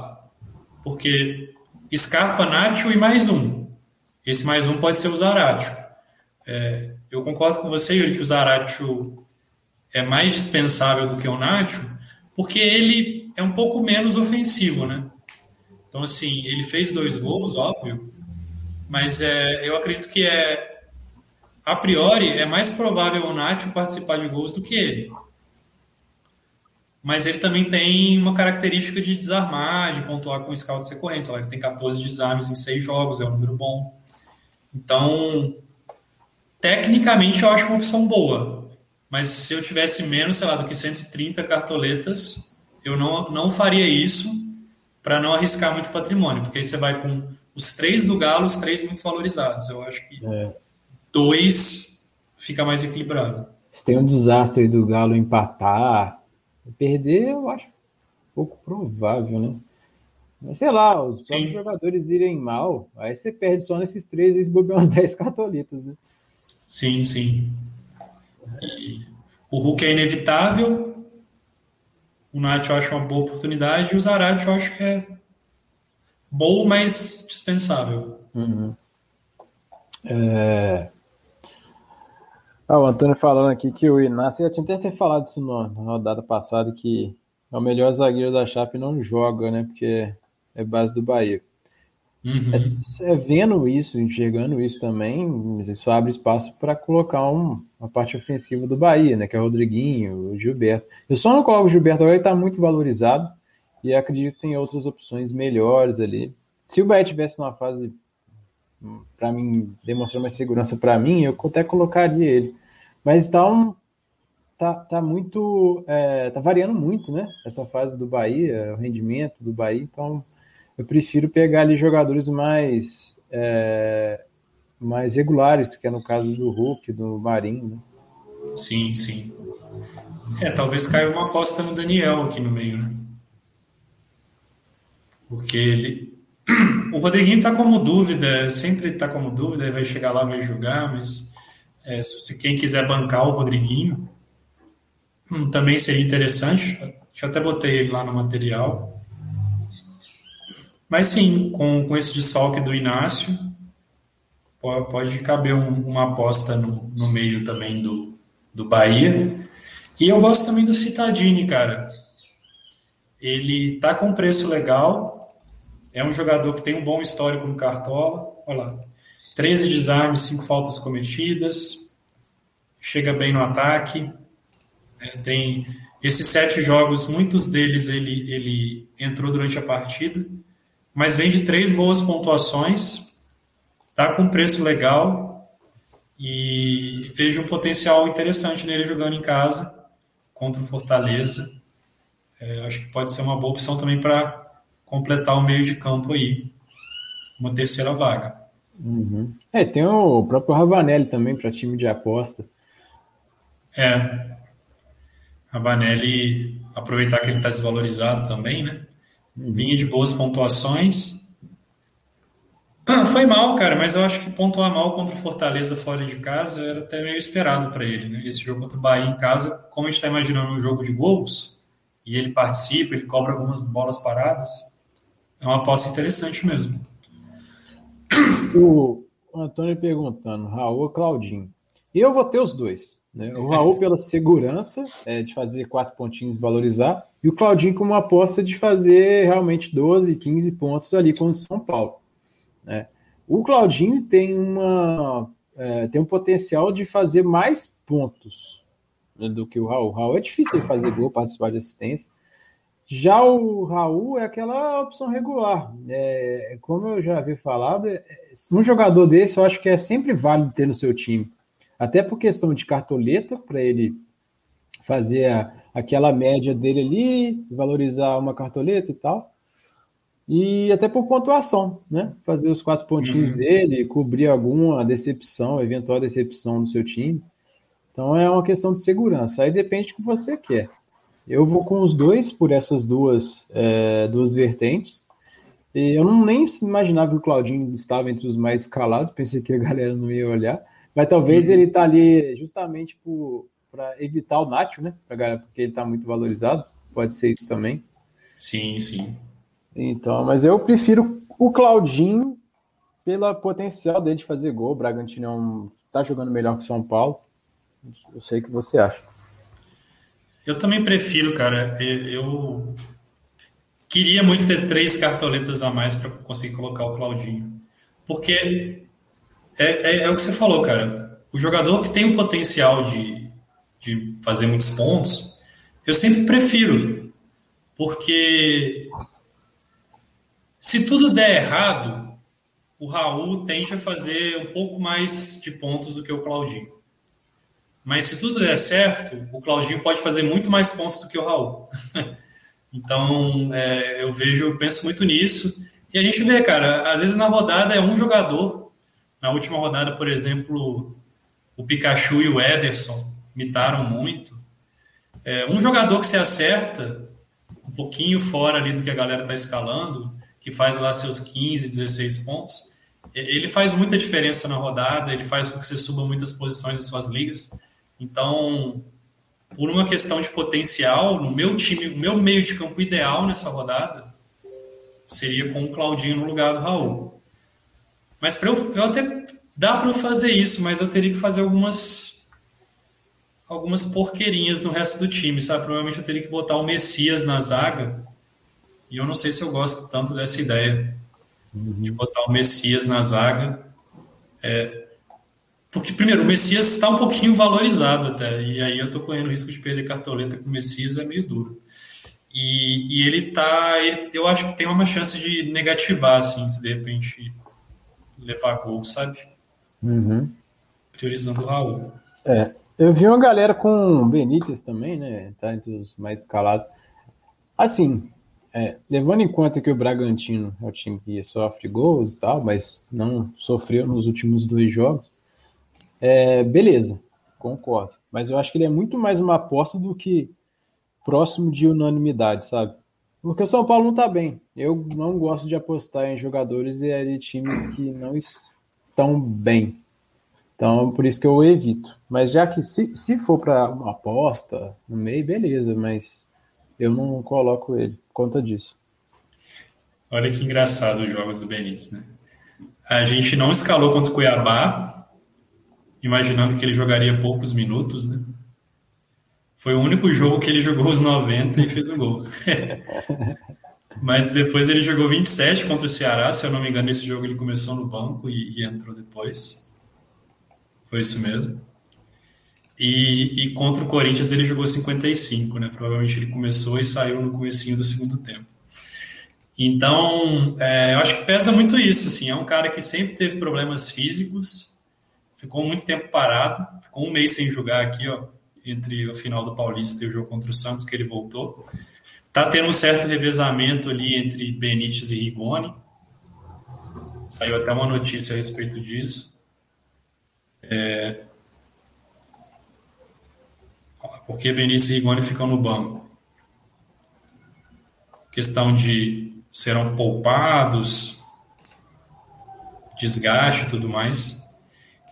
Porque Scarpa, Nacho e mais um. Esse mais um pode ser o Zaratio. É, eu concordo com você, Yuri, que o Zaratio é mais dispensável do que o Nacho, porque ele é um pouco menos ofensivo, né? Então, assim, ele fez dois gols, óbvio, mas é, eu acredito que é, a priori, é mais provável o Nacho participar de gols do que ele. mas ele também tem uma característica de desarmar, de pontuar com scouts recorrentes. Ele tem 14 desarmes em 6 jogos, é um número bom. Então, tecnicamente eu acho uma opção boa, mas se eu tivesse menos, sei lá, do que 130 cartoletas, eu não, não faria isso para não arriscar muito patrimônio, porque aí você vai com os três do Galo, os três muito valorizados. Eu acho que é. dois fica mais equilibrado.
Se tem um desastre do Galo empatar, perder, eu acho pouco provável, né? Mas sei lá, os próprios jogadores irem mal, aí você perde só nesses três e bobear umas 10 cartoletas, né?
Sim, sim. E o Hulk é inevitável, o Nath eu acho uma boa oportunidade, e o Zarate eu acho que é bom, mas dispensável.
Uhum. É... Ah, o Antônio falando aqui que o Inácio, eu tinha até ter falado isso na rodada passada, que é o melhor zagueiro da Chape não joga, né? Porque é base do Bahia. Uhum. É, é, vendo isso, enxergando isso também, isso abre espaço para colocar um, uma parte ofensiva do Bahia, né? Que é o Rodriguinho, o Gilberto. Eu só não coloco o Gilberto agora, ele está muito valorizado e acredito que tem outras opções melhores ali. Se o Bahia tivesse numa fase para mim, demonstrou mais segurança para mim, eu até colocaria ele. Mas tá um. Tá, tá muito. É, tá variando muito, né? Essa fase do Bahia, o rendimento do Bahia. Então, eu prefiro pegar ali jogadores mais. É, mais regulares, que é no caso do Hulk, do Marinho, né?
Sim, sim. É, talvez caia uma aposta no Daniel aqui no meio, né? Porque ele, o Rodriguinho está como dúvida, sempre está como dúvida, vai chegar lá, vai jogar, mas é, se você, quem quiser bancar o Rodriguinho, hum, também seria interessante. Eu até botei ele lá no material. Mas sim, com, com esse desfalque do Inácio, pode, caber um, uma aposta no, no meio também do, do Bahia. E eu gosto também do Citadini, cara. Ele tá com preço legal, é um jogador que tem um bom histórico no Cartola. Olha lá. 13 desarmes, 5 faltas cometidas. Chega bem no ataque. É, tem esses sete jogos, muitos deles ele, ele entrou durante a partida, mas vem de três boas pontuações, tá com preço legal e vejo um potencial interessante nele jogando em casa contra o Fortaleza. É, acho que pode ser uma boa opção também para completar o meio de campo aí. Uma terceira vaga.
Uhum. É, tem o próprio Ravanelli também para time de aposta.
É. Ravanelli, aproveitar que ele está desvalorizado também, né? Uhum. Vinha de boas pontuações. Ah, foi mal, cara, mas eu acho que pontuar mal contra o Fortaleza fora de casa era até meio esperado para ele, né? Esse jogo contra o Bahia em casa, como a gente está imaginando um jogo de gols, e ele participa, ele cobra algumas bolas paradas, é uma aposta interessante mesmo.
O, Antônio perguntando, Raul ou Claudinho? Eu vou ter os dois. Né? O Raul pela segurança é, de fazer quatro pontinhos valorizar, e o Claudinho com uma aposta de fazer realmente 12, 15 pontos ali contra o São Paulo. Né? O Claudinho tem, uma, é, tem um potencial de fazer mais pontos né, do que o Raul. O Raul é difícil de fazer gol, participar de assistência. Já o Raul é aquela opção regular. É, como eu já havia falado, é, um jogador desse eu acho que é sempre válido ter no seu time. Até por questão de cartoleta, para ele fazer a, aquela média dele ali, valorizar uma cartoleta e tal. E até por pontuação, né? Fazer os quatro pontinhos uhum. dele, cobrir alguma decepção, eventual decepção do seu time. Então é uma questão de segurança. Aí depende do que você quer. Eu vou com os dois por essas duas, é, duas vertentes. E eu não nem imaginava que o Claudinho estava entre os mais escalados, pensei que a galera não ia olhar. Mas talvez uhum. ele está ali justamente para evitar o Nacho, né? Pra, porque ele está muito valorizado. Pode ser isso também.
Sim, sim.
Então, mas eu prefiro o Claudinho pelo potencial dele de fazer gol. O Bragantino está é jogando melhor que o São Paulo. Eu sei o que você acha.
Eu também prefiro, cara. Eu queria muito ter três cartoletas a mais para conseguir colocar o Claudinho. Porque é, é, é, o que você falou, cara. O jogador que tem o potencial de, de fazer muitos pontos, eu sempre prefiro, porque se tudo der errado, o Raul tende a fazer um pouco mais de pontos do que o Claudinho. Mas se tudo der certo, o Claudinho pode fazer muito mais pontos do que o Raul. então, é, eu vejo, eu penso muito nisso. E a gente vê, cara, às vezes na rodada é um jogador. Na última rodada, por exemplo, o Pikachu e o Ederson imitaram muito. É, um jogador que se acerta um pouquinho fora ali do que a galera está escalando, que faz lá seus 15, 16 pontos, ele faz muita diferença na rodada, ele faz com que você suba muitas posições em suas ligas. Então, por uma questão de potencial, no meu time, o meu meio de campo ideal nessa rodada seria com o Claudinho no lugar do Raul. Mas para eu, eu até dá para eu fazer isso, mas eu teria que fazer algumas algumas porqueirinhas no resto do time, sabe? Provavelmente eu teria que botar o Messias na zaga. E eu não sei se eu gosto tanto dessa ideia uhum. de botar o Messias na zaga. É, porque, primeiro, o Messias está um pouquinho valorizado até, e aí eu estou correndo o risco de perder cartoleta com o Messias, é meio duro. E, e ele tá. Ele, eu acho que tem uma chance de negativar, assim, se de repente levar gol, sabe?
Uhum.
Priorizando o Raul.
É. Eu vi uma galera com Benítez também, né? Tá entre os mais escalados. Assim, é, levando em conta que o Bragantino é o time que sofre gols e tal, mas não sofreu nos últimos dois jogos, é, beleza, concordo. Mas eu acho que ele é muito mais uma aposta do que próximo de unanimidade, sabe? Porque o São Paulo não tá bem. Eu não gosto de apostar em jogadores e de times que não estão bem. Então, por isso que eu evito. Mas já que se, se for para uma aposta no meio, beleza, mas eu não coloco ele conta disso.
Olha que engraçado os jogos do Benítez, né? A gente não escalou contra o Cuiabá, imaginando que ele jogaria poucos minutos, né? Foi o único jogo que ele jogou os 90 e fez o gol. Mas depois ele jogou 27 contra o Ceará, se eu não me engano, esse jogo ele começou no banco e, e entrou depois. Foi isso mesmo. E, e, contra o Corinthians ele jogou 55, né? Provavelmente ele começou e saiu no comecinho do segundo tempo. Então, é, eu acho que pesa muito isso, assim. É um cara que sempre teve problemas físicos, ficou muito tempo parado, ficou um mês sem jogar aqui, ó, entre o final do Paulista e o jogo contra o Santos, que ele voltou. Tá tendo um certo revezamento ali entre Benítez e Rigoni. Saiu até uma notícia a respeito disso. É... Porque Benítez e Rigoni ficam no banco. Questão de serão poupados, desgaste e tudo mais.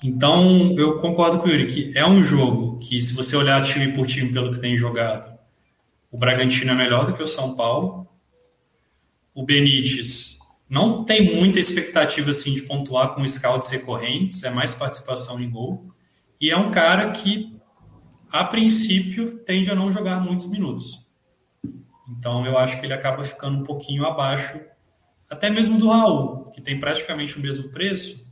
Então, eu concordo com o Yuri que é um jogo que, se você olhar time por time pelo que tem jogado, o Bragantino é melhor do que o São Paulo. O Benítez não tem muita expectativa assim de pontuar com scouts recorrentes, é mais participação em gol. E é um cara que, a princípio, tende a não jogar muitos minutos. Então, eu acho que ele acaba ficando um pouquinho abaixo, até mesmo do Raul, que tem praticamente o mesmo preço,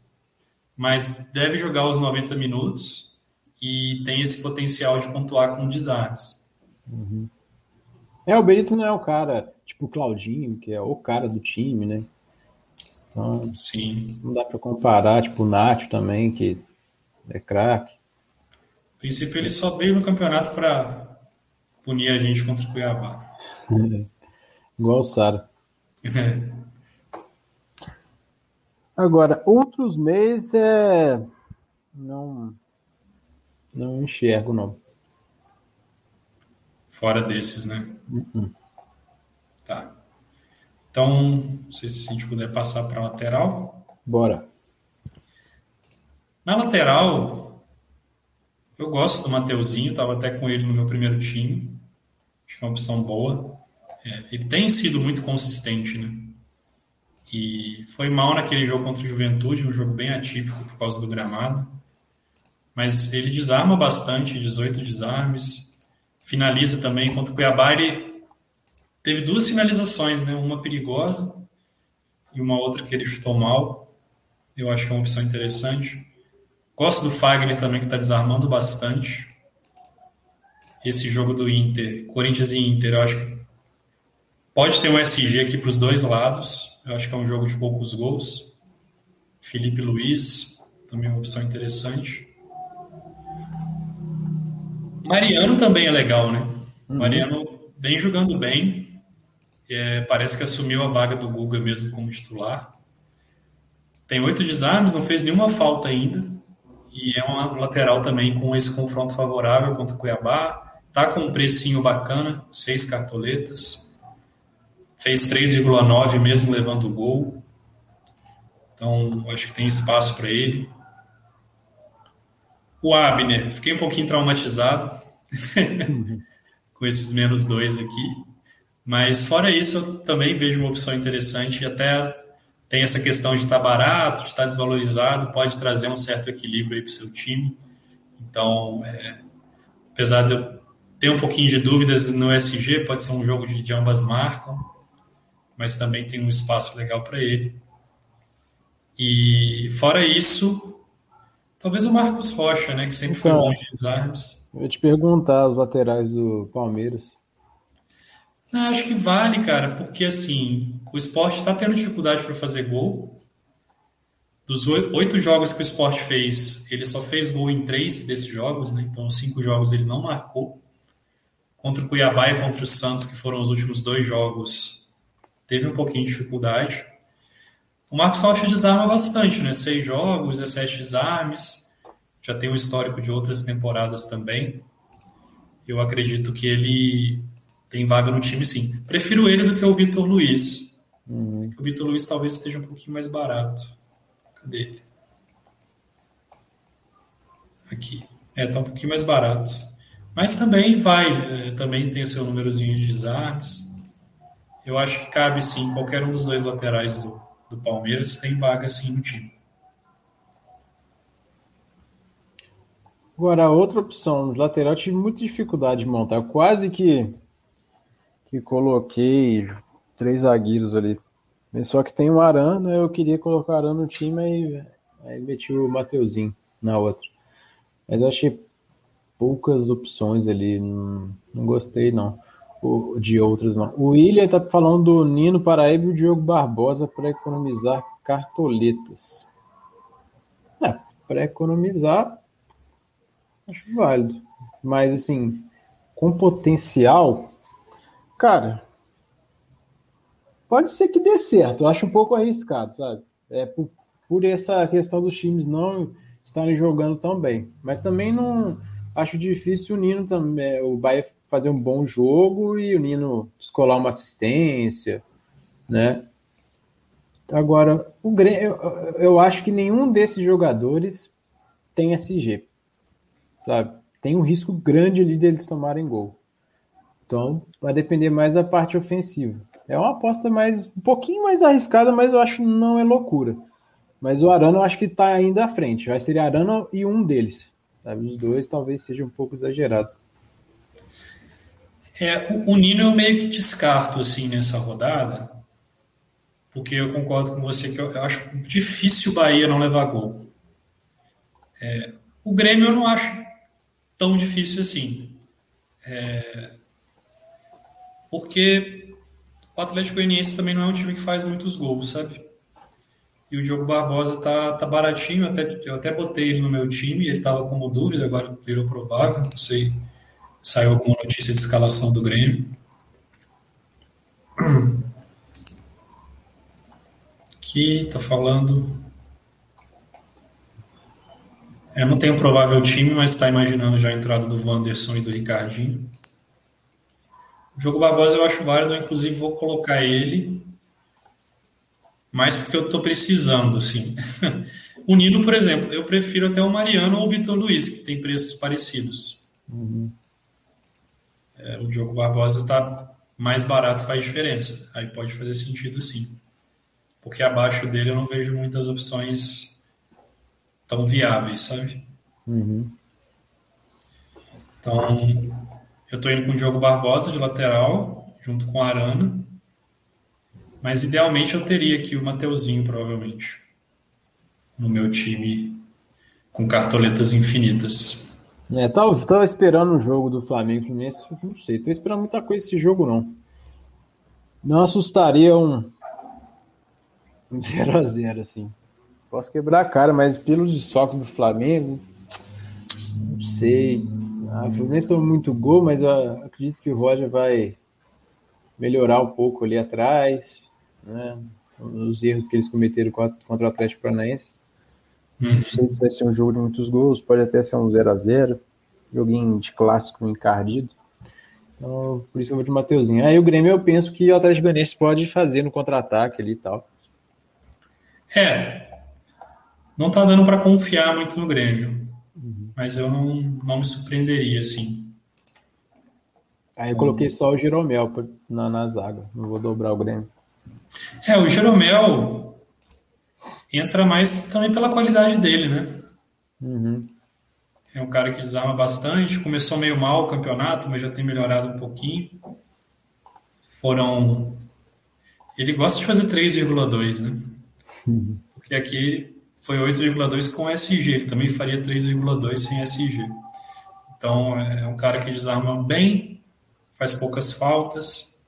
mas deve jogar os 90 minutos e tem esse potencial de pontuar com desarmes.
Uhum. É, o Benito não é o cara, tipo o Claudinho, que é o cara do time, né? Então,
Sim.
não dá para comparar, tipo o Nath também, que é craque.
Princípio, ele só veio no campeonato para punir a gente contra o Cuiabá.
Igual o Sara. Agora, outros meses é. Não. Não enxergo, não.
Fora desses, né?
Uh -uh.
Tá. Então, não sei se a gente puder passar para a lateral.
Bora.
Na lateral, eu gosto do Mateuzinho, estava até com ele no meu primeiro time. Acho que é uma opção boa. É, ele tem sido muito consistente, né? E foi mal naquele jogo contra o Juventude, um jogo bem atípico por causa do gramado. Mas ele desarma bastante, 18 desarmes. Finaliza também contra o Cuiabá. Ele teve duas finalizações, né? Uma perigosa e uma outra que ele chutou mal. Eu acho que é uma opção interessante. Gosto do Fagner também, que está desarmando bastante. esse jogo do Inter, Corinthians e Inter, eu acho que pode ter um SG aqui para os dois lados. Eu acho que é um jogo de poucos gols. Felipe Luiz, também uma opção interessante. Mariano também é legal, né? Uhum. Mariano vem jogando bem. É, parece que assumiu a vaga do Guga mesmo como titular. Tem oito desarmes, não fez nenhuma falta ainda. E é um lateral também com esse confronto favorável contra o Cuiabá. Tá com um precinho bacana, seis cartoletas. Fez 3,9 mesmo levando o gol. Então, acho que tem espaço para ele. O Abner, fiquei um pouquinho traumatizado com esses menos dois aqui. Mas fora isso, eu também vejo uma opção interessante até tem essa questão de estar barato, de estar desvalorizado, pode trazer um certo equilíbrio aí para o seu time. Então, é, apesar de eu ter um pouquinho de dúvidas no SG, pode ser um jogo de, de ambas marcam, mas também tem um espaço legal para ele. E fora isso, talvez o Marcos Rocha, né, que sempre então, foi bom de desarmes.
Eu ia te perguntar os laterais do Palmeiras.
Não, acho que vale, cara, porque assim, o esporte está tendo dificuldade para fazer gol. Dos oito jogos que o esporte fez, ele só fez gol em três desses jogos, né? Então, cinco jogos ele não marcou. Contra o Cuiabá e contra o Santos, que foram os últimos dois jogos, teve um pouquinho de dificuldade. O Marcos Rocha desarma bastante, né? Seis jogos, 17 desarmes. Já tem um histórico de outras temporadas também. Eu acredito que ele tem vaga no time, sim. Prefiro ele do que o Vitor Luiz. Uhum. O Vitor Luiz talvez esteja um pouquinho mais barato. Cadê ele? Aqui. É, tá um pouquinho mais barato. Mas também vai, é, também tem o seu númerozinho de desarmes. Eu acho que cabe sim, qualquer um dos dois laterais do, do Palmeiras tem vaga sim no time.
Agora, outra opção, lateral, tive muita dificuldade de montar. Quase que que coloquei três zagueiros ali. Só que tem o Arana, eu queria colocar o Arana no time, aí, aí meti o Mateuzinho na outra. Mas achei poucas opções ali, não, não gostei não de outras não. O William tá falando do Nino Paraíba e o Diogo Barbosa para economizar cartoletas. É, para economizar, acho válido. Mas assim, com potencial, Cara, pode ser que dê certo. Eu acho um pouco arriscado, sabe? É por, por essa questão dos times não estarem jogando tão bem. Mas também não acho difícil o Nino também, o Bahia fazer um bom jogo e o Nino descolar uma assistência, né? Agora, o Grêmio, eu, eu acho que nenhum desses jogadores tem SG, sabe? Tem um risco grande ali deles tomarem gol. Então, vai depender mais da parte ofensiva. É uma aposta mais um pouquinho mais arriscada, mas eu acho não é loucura. Mas o Arana eu acho que está ainda à frente. Vai ser Arana e um deles. Sabe? Os dois talvez seja um pouco exagerado.
É, o Nino eu meio que descarto assim nessa rodada, porque eu concordo com você que eu, eu acho difícil o Bahia não levar gol. É, o Grêmio eu não acho tão difícil assim. É, porque o Atlético Goianiense também não é um time que faz muitos gols, sabe? E o Diogo Barbosa tá, tá baratinho, até, eu até botei ele no meu time, ele estava como dúvida, agora virou provável, não sei, saiu alguma notícia de escalação do Grêmio. Aqui tá falando. Eu não tenho provável time, mas está imaginando já a entrada do Wanderson e do Ricardinho. O jogo Barbosa eu acho válido, inclusive vou colocar ele, mais porque eu estou precisando, assim. o Nino, por exemplo, eu prefiro até o Mariano ou o Vitor Luiz, que tem preços parecidos. Uhum. É, o Diogo Barbosa está mais barato, faz diferença. Aí pode fazer sentido sim. Porque abaixo dele eu não vejo muitas opções tão viáveis, sabe? Uhum. Então, eu estou indo com o Diogo Barbosa de lateral, junto com a Arana. Mas idealmente eu teria aqui o Mateuzinho, provavelmente. No meu time com cartoletas infinitas.
É, tava, tava esperando o jogo do Flamengo não sei, tô esperando muita coisa esse jogo não. Não assustaria um 0x0, assim. Posso quebrar a cara, mas pelos desfoques do Flamengo, não sei. A Fluminense tomou muito gol, mas acredito que o Roger vai melhorar um pouco ali atrás, né? Os erros que eles cometeram contra o Atlético Paranaense. Uhum. Não sei se vai ser um jogo de muitos gols, pode até ser um 0 a 0 joguinho de clássico encardido. Então, por isso eu vou de Mateuzinho. Aí o Grêmio eu penso que o Atlético Goianiense pode fazer no contra-ataque ali e tal.
É. Não tá dando para confiar muito no Grêmio. Mas eu não, não me surpreenderia, assim.
Aí eu coloquei só o Jeromel na, na zaga. Não vou dobrar o Grêmio.
É, o Jeromel entra mais também pela qualidade dele, né?
Uhum.
É um cara que desarma bastante. Começou meio mal o campeonato, mas já tem melhorado um pouquinho. Foram. Ele gosta de fazer 3,2, né? Uhum. Porque aqui foi 8,2 com SG. Ele também faria 3,2 sem SG. Então é um cara que desarma bem, faz poucas faltas.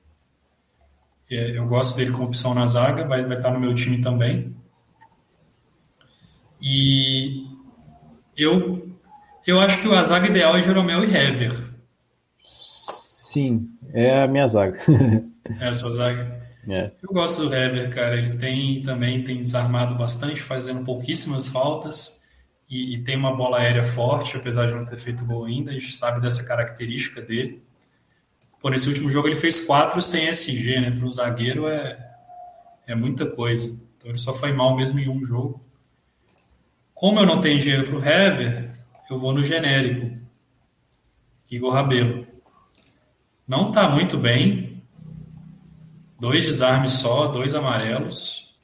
É, eu gosto dele como opção na zaga, vai, vai estar no meu time também. E eu eu acho que a zaga ideal é Jeromel e Hever.
Sim, é a minha zaga.
é a sua zaga?
É.
Eu gosto do Hever, cara. Ele tem também tem desarmado bastante, fazendo pouquíssimas faltas e, e, tem uma bola aérea forte, apesar de não ter feito gol ainda. A gente sabe dessa característica dele. Por esse último jogo ele fez quatro sem SG, né? Para um zagueiro é, é muita coisa. Então ele só foi mal mesmo em um jogo. Como eu não tenho dinheiro para o Hever, eu vou no genérico. Igor Rabelo. Não está muito bem. Dois desarmes só, dois amarelos.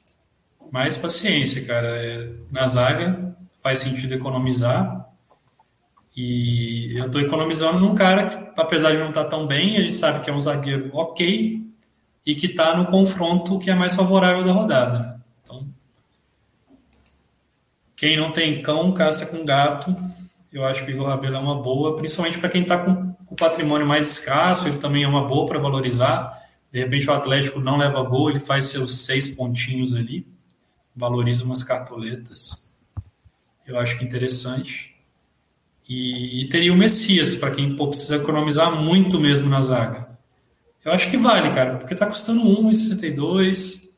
Mas paciência, cara. É, na zaga faz sentido economizar. E eu estou economizando num cara que, apesar de não estar tá tão bem, a gente sabe que é um zagueiro ok e que está no confronto que é mais favorável da rodada. Então, quem não tem cão, caça com gato eu acho que o Igor Rabelo é uma boa, principalmente para quem está com, com o patrimônio mais escasso, ele também é uma boa para valorizar. De repente o Atlético não leva gol, ele faz seus seis pontinhos ali, valoriza umas cartoletas. Eu acho que interessante. E, e teria o Messias, para quem pô, precisa economizar muito mesmo na zaga. Eu acho que vale, cara, porque está custando 1,62.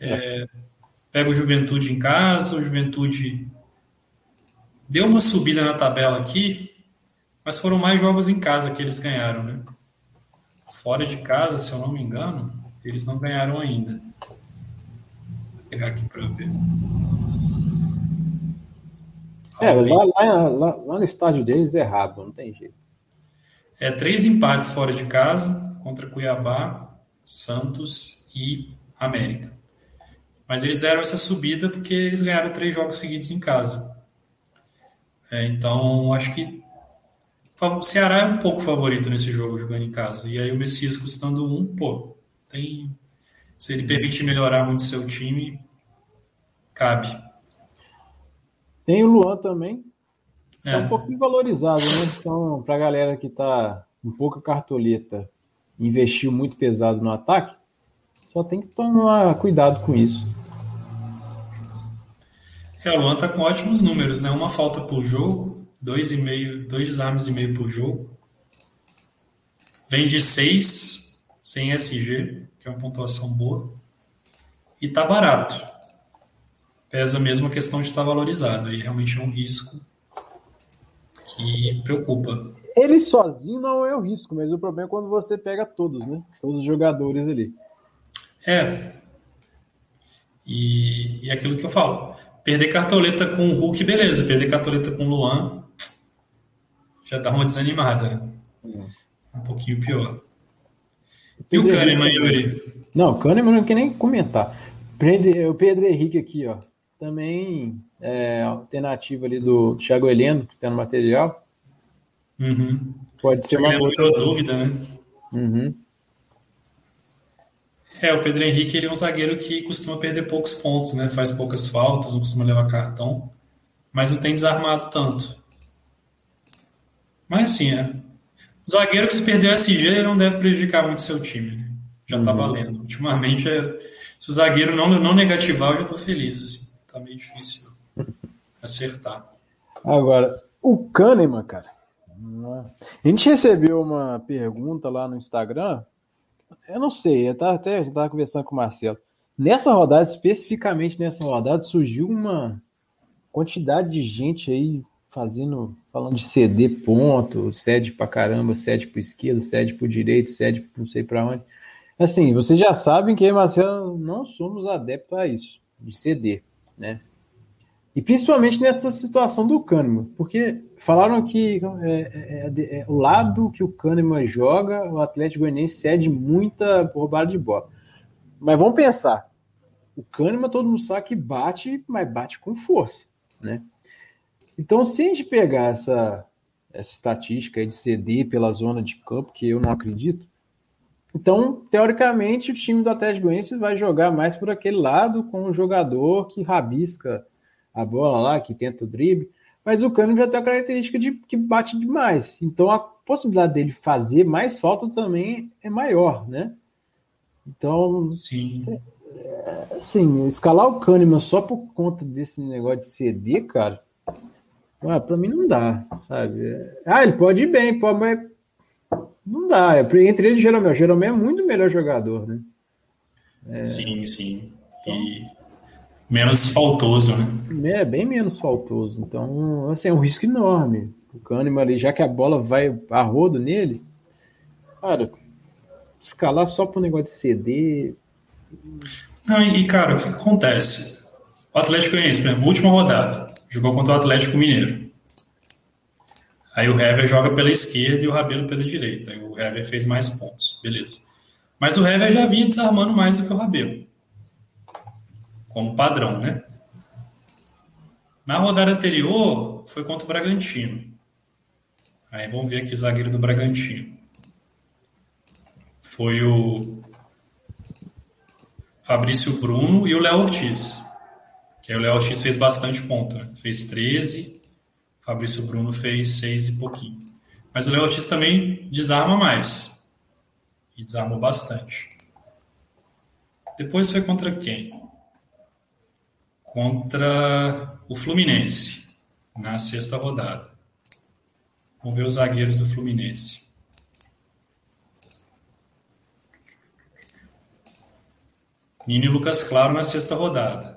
É, pega o Juventude em casa, o Juventude Deu uma subida na tabela aqui, mas foram mais jogos em casa que eles ganharam, né? Fora de casa, se eu não me engano, eles não ganharam ainda. Vou pegar aqui para ver.
É, lá, lá, lá, lá, no estádio deles é errado, não tem jeito.
É três empates fora de casa contra Cuiabá, Santos e América. Mas eles deram essa subida porque eles ganharam três jogos seguidos em casa. É, então, acho que o Ceará é um pouco favorito nesse jogo, jogando em casa. E aí o Messias custando um, pô, tem. Se ele permitir melhorar muito seu time, cabe.
Tem o Luan também. É, é um pouquinho valorizado, né? Então, pra galera que tá um pouco cartoleta, investiu muito pesado no ataque, só tem que tomar cuidado com isso.
É, o Luan tá com ótimos números, né? Uma falta por jogo, dois e meio, dois desarmes e meio por jogo. Vem de seis, sem SG, que é uma pontuação boa. E tá barato. Pesa mesmo a questão de estar tá valorizado. Aí realmente é um risco que preocupa.
Ele sozinho não é o risco, mas o problema é quando você pega todos, né? Todos os jogadores ali.
É. E, e aquilo que eu falo Perder cartoleta com o Hulk, beleza. Perder cartoleta com o Luan já dá uma desanimada. Né? Um pouquinho pior. E o Kahneman, Yuri?
Não, o Kahneman não quer nem comentar. O Pedro Henrique aqui, ó. Também é alternativa ali do Thiago Heleno, que está no material.
Uhum.
Pode ser uma
outra dúvida, né?
Uhum.
É, o Pedro Henrique ele é um zagueiro que costuma perder poucos pontos, né? Faz poucas faltas, não costuma levar cartão, mas não tem desarmado tanto. Mas assim, é, o zagueiro que se perdeu SG não deve prejudicar muito seu time. Né? Já tá uhum. valendo. Ultimamente, é, se o zagueiro não, não negativar, eu já tô feliz. Assim. Tá meio difícil acertar.
Agora, o Kahneman, cara. A gente recebeu uma pergunta lá no Instagram. Eu não sei, eu tava, até estava conversando com o Marcelo. Nessa rodada, especificamente nessa rodada, surgiu uma quantidade de gente aí fazendo, falando de CD ponto, cede pra caramba, cede pro esquerdo, cede pro direito, cede não sei para onde. Assim, vocês já sabem que Marcelo não somos adeptos a isso, de ceder, né? E principalmente nessa situação do Kahneman, porque falaram que é, é, é, é, o lado que o Kahneman joga, o Atlético Goianiense cede muita roubada de bola. Mas vamos pensar, o Kahneman todo mundo sabe que bate, mas bate com força, né? Então, se a gente pegar essa, essa estatística de CD pela zona de campo, que eu não acredito, então, teoricamente, o time do Atlético Goianiense vai jogar mais por aquele lado com um jogador que rabisca a bola lá, que tenta o drible, mas o Cano já tem a característica de que bate demais. Então, a possibilidade dele fazer mais falta também é maior, né? Então,
sim.
É, assim, escalar o Kahneman só por conta desse negócio de CD, cara, ah, para mim não dá, sabe? Ah, ele pode ir bem, pode, mas não dá. Entre ele e Jeromel. Jeromel é muito melhor jogador, né?
É... Sim, sim. E menos faltoso, né?
É, bem menos faltoso. Então, assim, é um risco enorme. O Kahneman ali, já que a bola vai a rodo nele, cara, escalar só pro negócio de CD.
Não, e cara, o que acontece? O Atlético Goianiense, por exemplo, última rodada. Jogou contra o Atlético Mineiro. Aí o Hever joga pela esquerda e o Rabelo pela direita. Aí o Hever fez mais pontos. Beleza. Mas o Hever já vinha desarmando mais do que o Rabelo. Como padrão, né? Na rodada anterior, foi contra o Bragantino. Aí vamos ver aqui o zagueiro do Bragantino. Foi o Fabrício Bruno e o Léo Ortiz. Que aí o Léo X fez bastante ponto, né? fez 13, Fabrício Bruno fez 6 e pouquinho. Mas o Léo Ortiz também desarma mais. E desarmou bastante. Depois foi contra quem? Contra o Fluminense, na sexta rodada. Vamos ver os zagueiros do Fluminense. Nino e Lucas Claro na sexta rodada.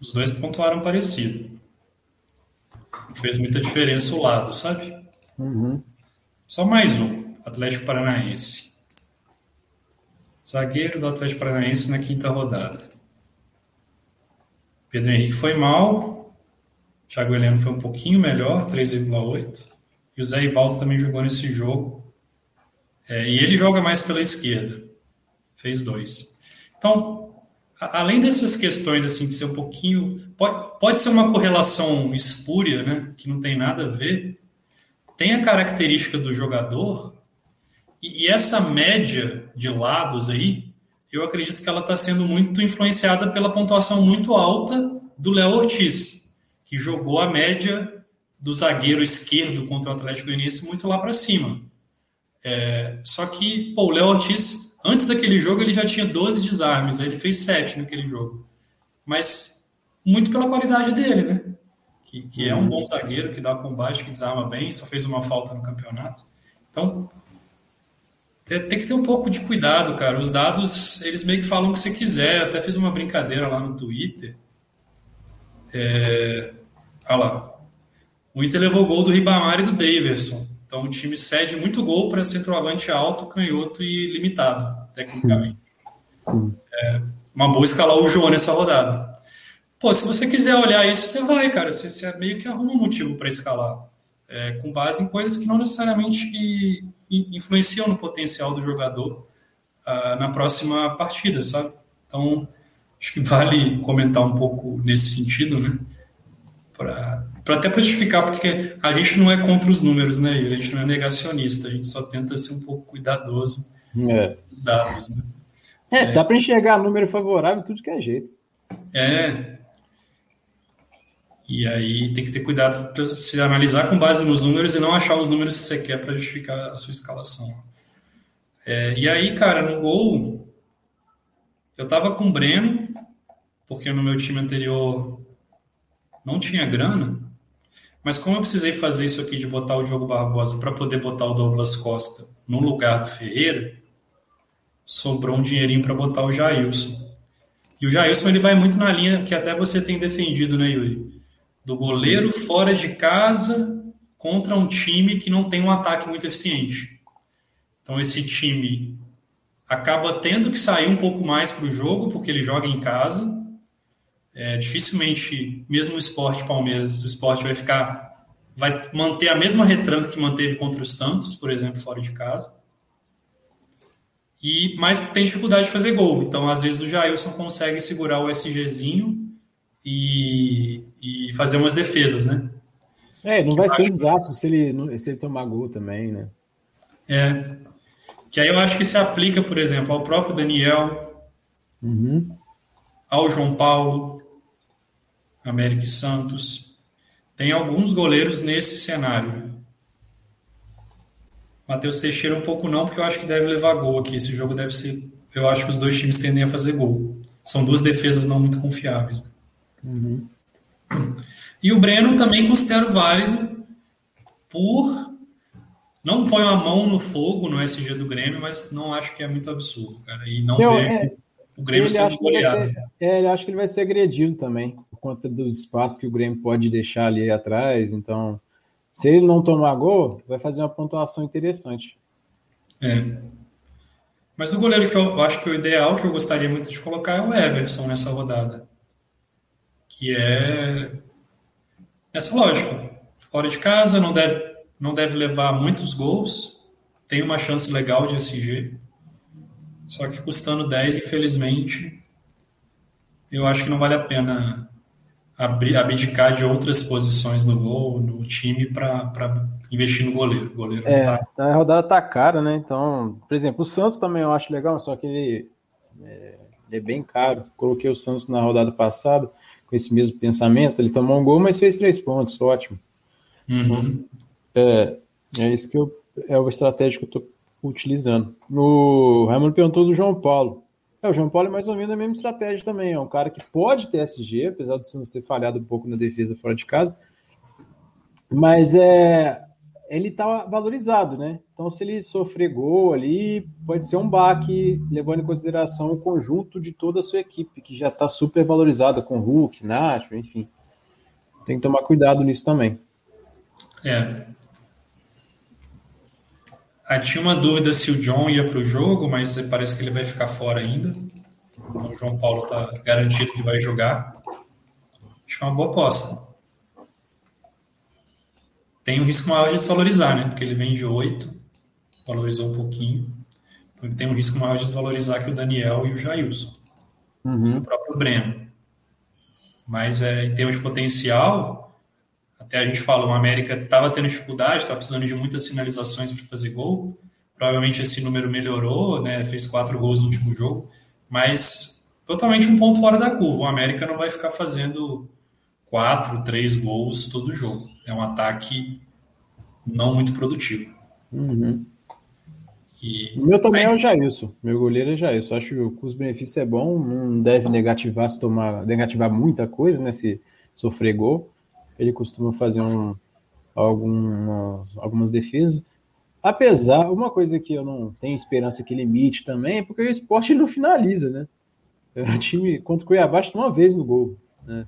Os dois pontuaram parecido. Não fez muita diferença o lado, sabe?
Uhum.
Só mais um, Atlético Paranaense. Zagueiro do Atlético Paranaense na quinta rodada. Pedro Henrique foi mal. Thiago Heleno foi um pouquinho melhor, 3,8. E o Zé Ivaldo também jogou nesse jogo. É, e ele joga mais pela esquerda. Fez dois. Então, além dessas questões assim de ser um pouquinho pode, pode ser uma correlação espúria, né, que não tem nada a ver, tem a característica do jogador e, e essa média de lados aí, eu acredito que ela está sendo muito influenciada pela pontuação muito alta do Léo Ortiz, que jogou a média do zagueiro esquerdo contra o Atlético Goianiense muito lá para cima. É, só que pô, o Léo Ortiz Antes daquele jogo, ele já tinha 12 desarmes, aí ele fez 7 naquele jogo. Mas muito pela qualidade dele, né? Que, que é um bom zagueiro, que dá combate, que desarma bem, só fez uma falta no campeonato. Então, tem que ter um pouco de cuidado, cara. Os dados, eles meio que falam o que você quiser. Eu até fiz uma brincadeira lá no Twitter. É... Olha lá. O Inter levou gol do Ribamar e do Daverson. Então o time cede muito gol para centroavante alto, canhoto e limitado, tecnicamente. É uma boa escalar o João nessa rodada. Pô, se você quiser olhar isso, você vai, cara. Você, você meio que arruma um motivo para escalar. É, com base em coisas que não necessariamente influenciam no potencial do jogador uh, na próxima partida, sabe? Então, acho que vale comentar um pouco nesse sentido, né? Para para até para justificar, porque a gente não é contra os números, né? A gente não é negacionista, a gente só tenta ser um pouco cuidadoso
é.
dos dados, né?
É, se dá para enxergar número favorável, tudo que é jeito.
É. E aí tem que ter cuidado para se analisar com base nos números e não achar os números que você quer para justificar a sua escalação. É, e aí, cara, no gol, eu tava com o Breno, porque no meu time anterior não tinha grana, mas como eu precisei fazer isso aqui de botar o Diogo Barbosa para poder botar o Douglas Costa no lugar do Ferreira, sobrou um dinheirinho para botar o Jailson. E o Jailson ele vai muito na linha que até você tem defendido, né, Yuri? do goleiro fora de casa contra um time que não tem um ataque muito eficiente. Então esse time acaba tendo que sair um pouco mais para o jogo porque ele joga em casa. É, dificilmente, mesmo o esporte Palmeiras, o esporte vai ficar, vai manter a mesma retranca que manteve contra o Santos, por exemplo, fora de casa. E mas tem dificuldade de fazer gol. Então, às vezes o Jailson consegue segurar o SGzinho e, e fazer umas defesas, né?
É, não que vai ser um desastre se ele, se ele tomar gol também, né?
É. Que aí eu acho que se aplica, por exemplo, ao próprio Daniel, uhum. ao João Paulo, América Santos. Tem alguns goleiros nesse cenário. Matheus Teixeira um pouco não, porque eu acho que deve levar gol aqui. Esse jogo deve ser. Eu acho que os dois times tendem a fazer gol. São duas defesas não muito confiáveis. Né? Uhum. E o Breno também considero válido por. Não ponho a mão no fogo no SG do Grêmio, mas não acho que é muito absurdo, cara. E não Eu, vejo é, o Grêmio sendo goleado.
é, ele acho que ele vai ser agredido também, conta dos espaços que o Grêmio pode deixar ali atrás. Então, se ele não tomar gol, vai fazer uma pontuação interessante.
É. Mas o goleiro que eu acho que o ideal, que eu gostaria muito de colocar, é o Everson nessa rodada que é essa lógica. Fora de casa, não deve, não deve levar muitos gols, tem uma chance legal de SG, só que custando 10, infelizmente, eu acho que não vale a pena abdicar de outras posições no gol, no time, para investir no goleiro. O goleiro
é, tá... a rodada tá cara, né? Então, por exemplo, o Santos também eu acho legal, só que ele é, ele é bem caro. Coloquei o Santos na rodada passada com esse mesmo pensamento. Ele tomou um gol, mas fez três pontos, ótimo. Uhum. É, é isso que eu, é o estratégia que eu estou utilizando. O Raimundo perguntou do João Paulo. É, o João Paulo é mais ou menos a mesma estratégia também. É um cara que pode ter SG, apesar do Santos ter falhado um pouco na defesa fora de casa. Mas é, ele está valorizado, né? Então, se ele sofrer gol ali, pode ser um baque, levando em consideração o conjunto de toda a sua equipe, que já está super valorizada com Hulk, Nacho, enfim. Tem que tomar cuidado nisso também.
É. Ah, tinha uma dúvida se o John ia para o jogo, mas parece que ele vai ficar fora ainda. Então, o João Paulo está garantido que vai jogar. Acho que é uma boa aposta tem um risco maior de desvalorizar, né? Porque ele vem de 8, valorizou um pouquinho. Então ele tem um risco maior de desvalorizar que o Daniel e o Jailson. Uhum. O próprio Breno. Mas é, em termos de potencial, até a gente fala, o América estava tendo dificuldade, estava precisando de muitas finalizações para fazer gol. Provavelmente esse número melhorou, né? Fez quatro gols no último jogo, mas totalmente um ponto fora da curva. O América não vai ficar fazendo quatro, três gols todo jogo. É um ataque não muito produtivo.
Uhum. E... O meu também é o Jailson. Meu goleiro é Jailson. Acho que o custo-benefício é bom, não deve negativar se tomar, negativar muita coisa, né? Se sofrer gol. Ele costuma fazer um, algumas, algumas defesas. Apesar, uma coisa que eu não tenho esperança que limite também é porque o esporte não finaliza, né? O time contra o Cuiabá uma vez no gol. Né?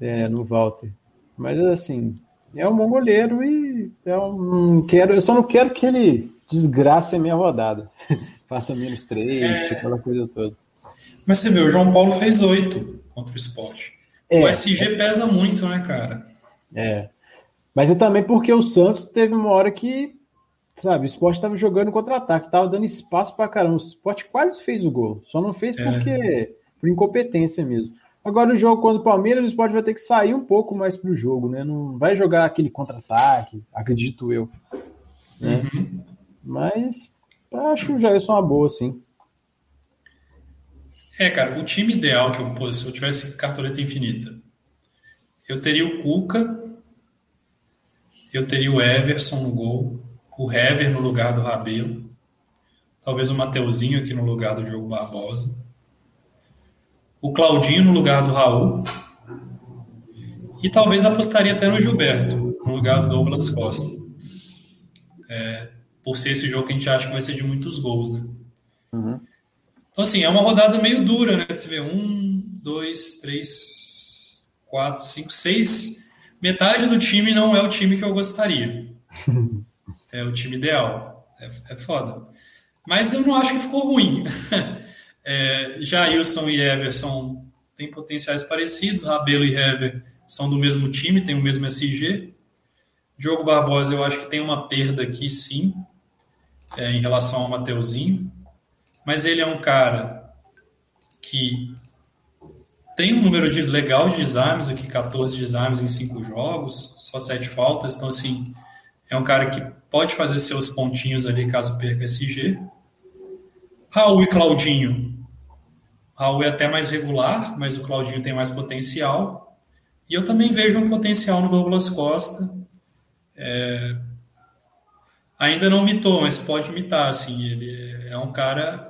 é, no Walter. Mas assim, é um bom goleiro e eu, não quero, eu só não quero que ele desgrace a minha rodada. Faça menos três, é... aquela coisa toda.
Mas você vê, o João Paulo fez oito contra o esporte. É, o SG é... pesa muito, né, cara?
É. Mas é também porque o Santos teve uma hora que, sabe, o esporte estava jogando contra-ataque, estava dando espaço para caramba. O esporte quase fez o gol, só não fez é. porque por incompetência mesmo. Agora, o jogo contra o Palmeiras, o esporte vai ter que sair um pouco mais para o jogo, né? Não vai jogar aquele contra-ataque, acredito eu. Né? Uhum. Mas acho já é uma boa, sim.
É, cara, o time ideal que eu pus, se eu tivesse cartoleta infinita, Eu teria o Cuca, eu teria o Everson no gol, o Hever no lugar do Rabelo, talvez o Mateuzinho aqui no lugar do Diogo Barbosa, o Claudinho no lugar do Raul, e talvez apostaria até no Gilberto, no lugar do Douglas Costa. É, por ser esse jogo que a gente acha que vai ser de muitos gols, né? Uhum. Então, assim, é uma rodada meio dura, né? Você vê um, dois, três, quatro, cinco, seis. Metade do time não é o time que eu gostaria. É o time ideal. É, é foda. Mas eu não acho que ficou ruim. É, Jailson e Everson têm potenciais parecidos. Rabelo e Hever são do mesmo time, têm o mesmo SG. Diogo Barbosa, eu acho que tem uma perda aqui, sim, é, em relação ao Mateuzinho. Mas ele é um cara que tem um número de legal de desarmes aqui, 14 desarmes em 5 jogos, só 7 faltas. Então, assim, é um cara que pode fazer seus pontinhos ali caso perca SG. Raul e Claudinho. Raul é até mais regular, mas o Claudinho tem mais potencial. E eu também vejo um potencial no Douglas Costa. É... Ainda não mitou, mas pode mitar. Assim, ele é um cara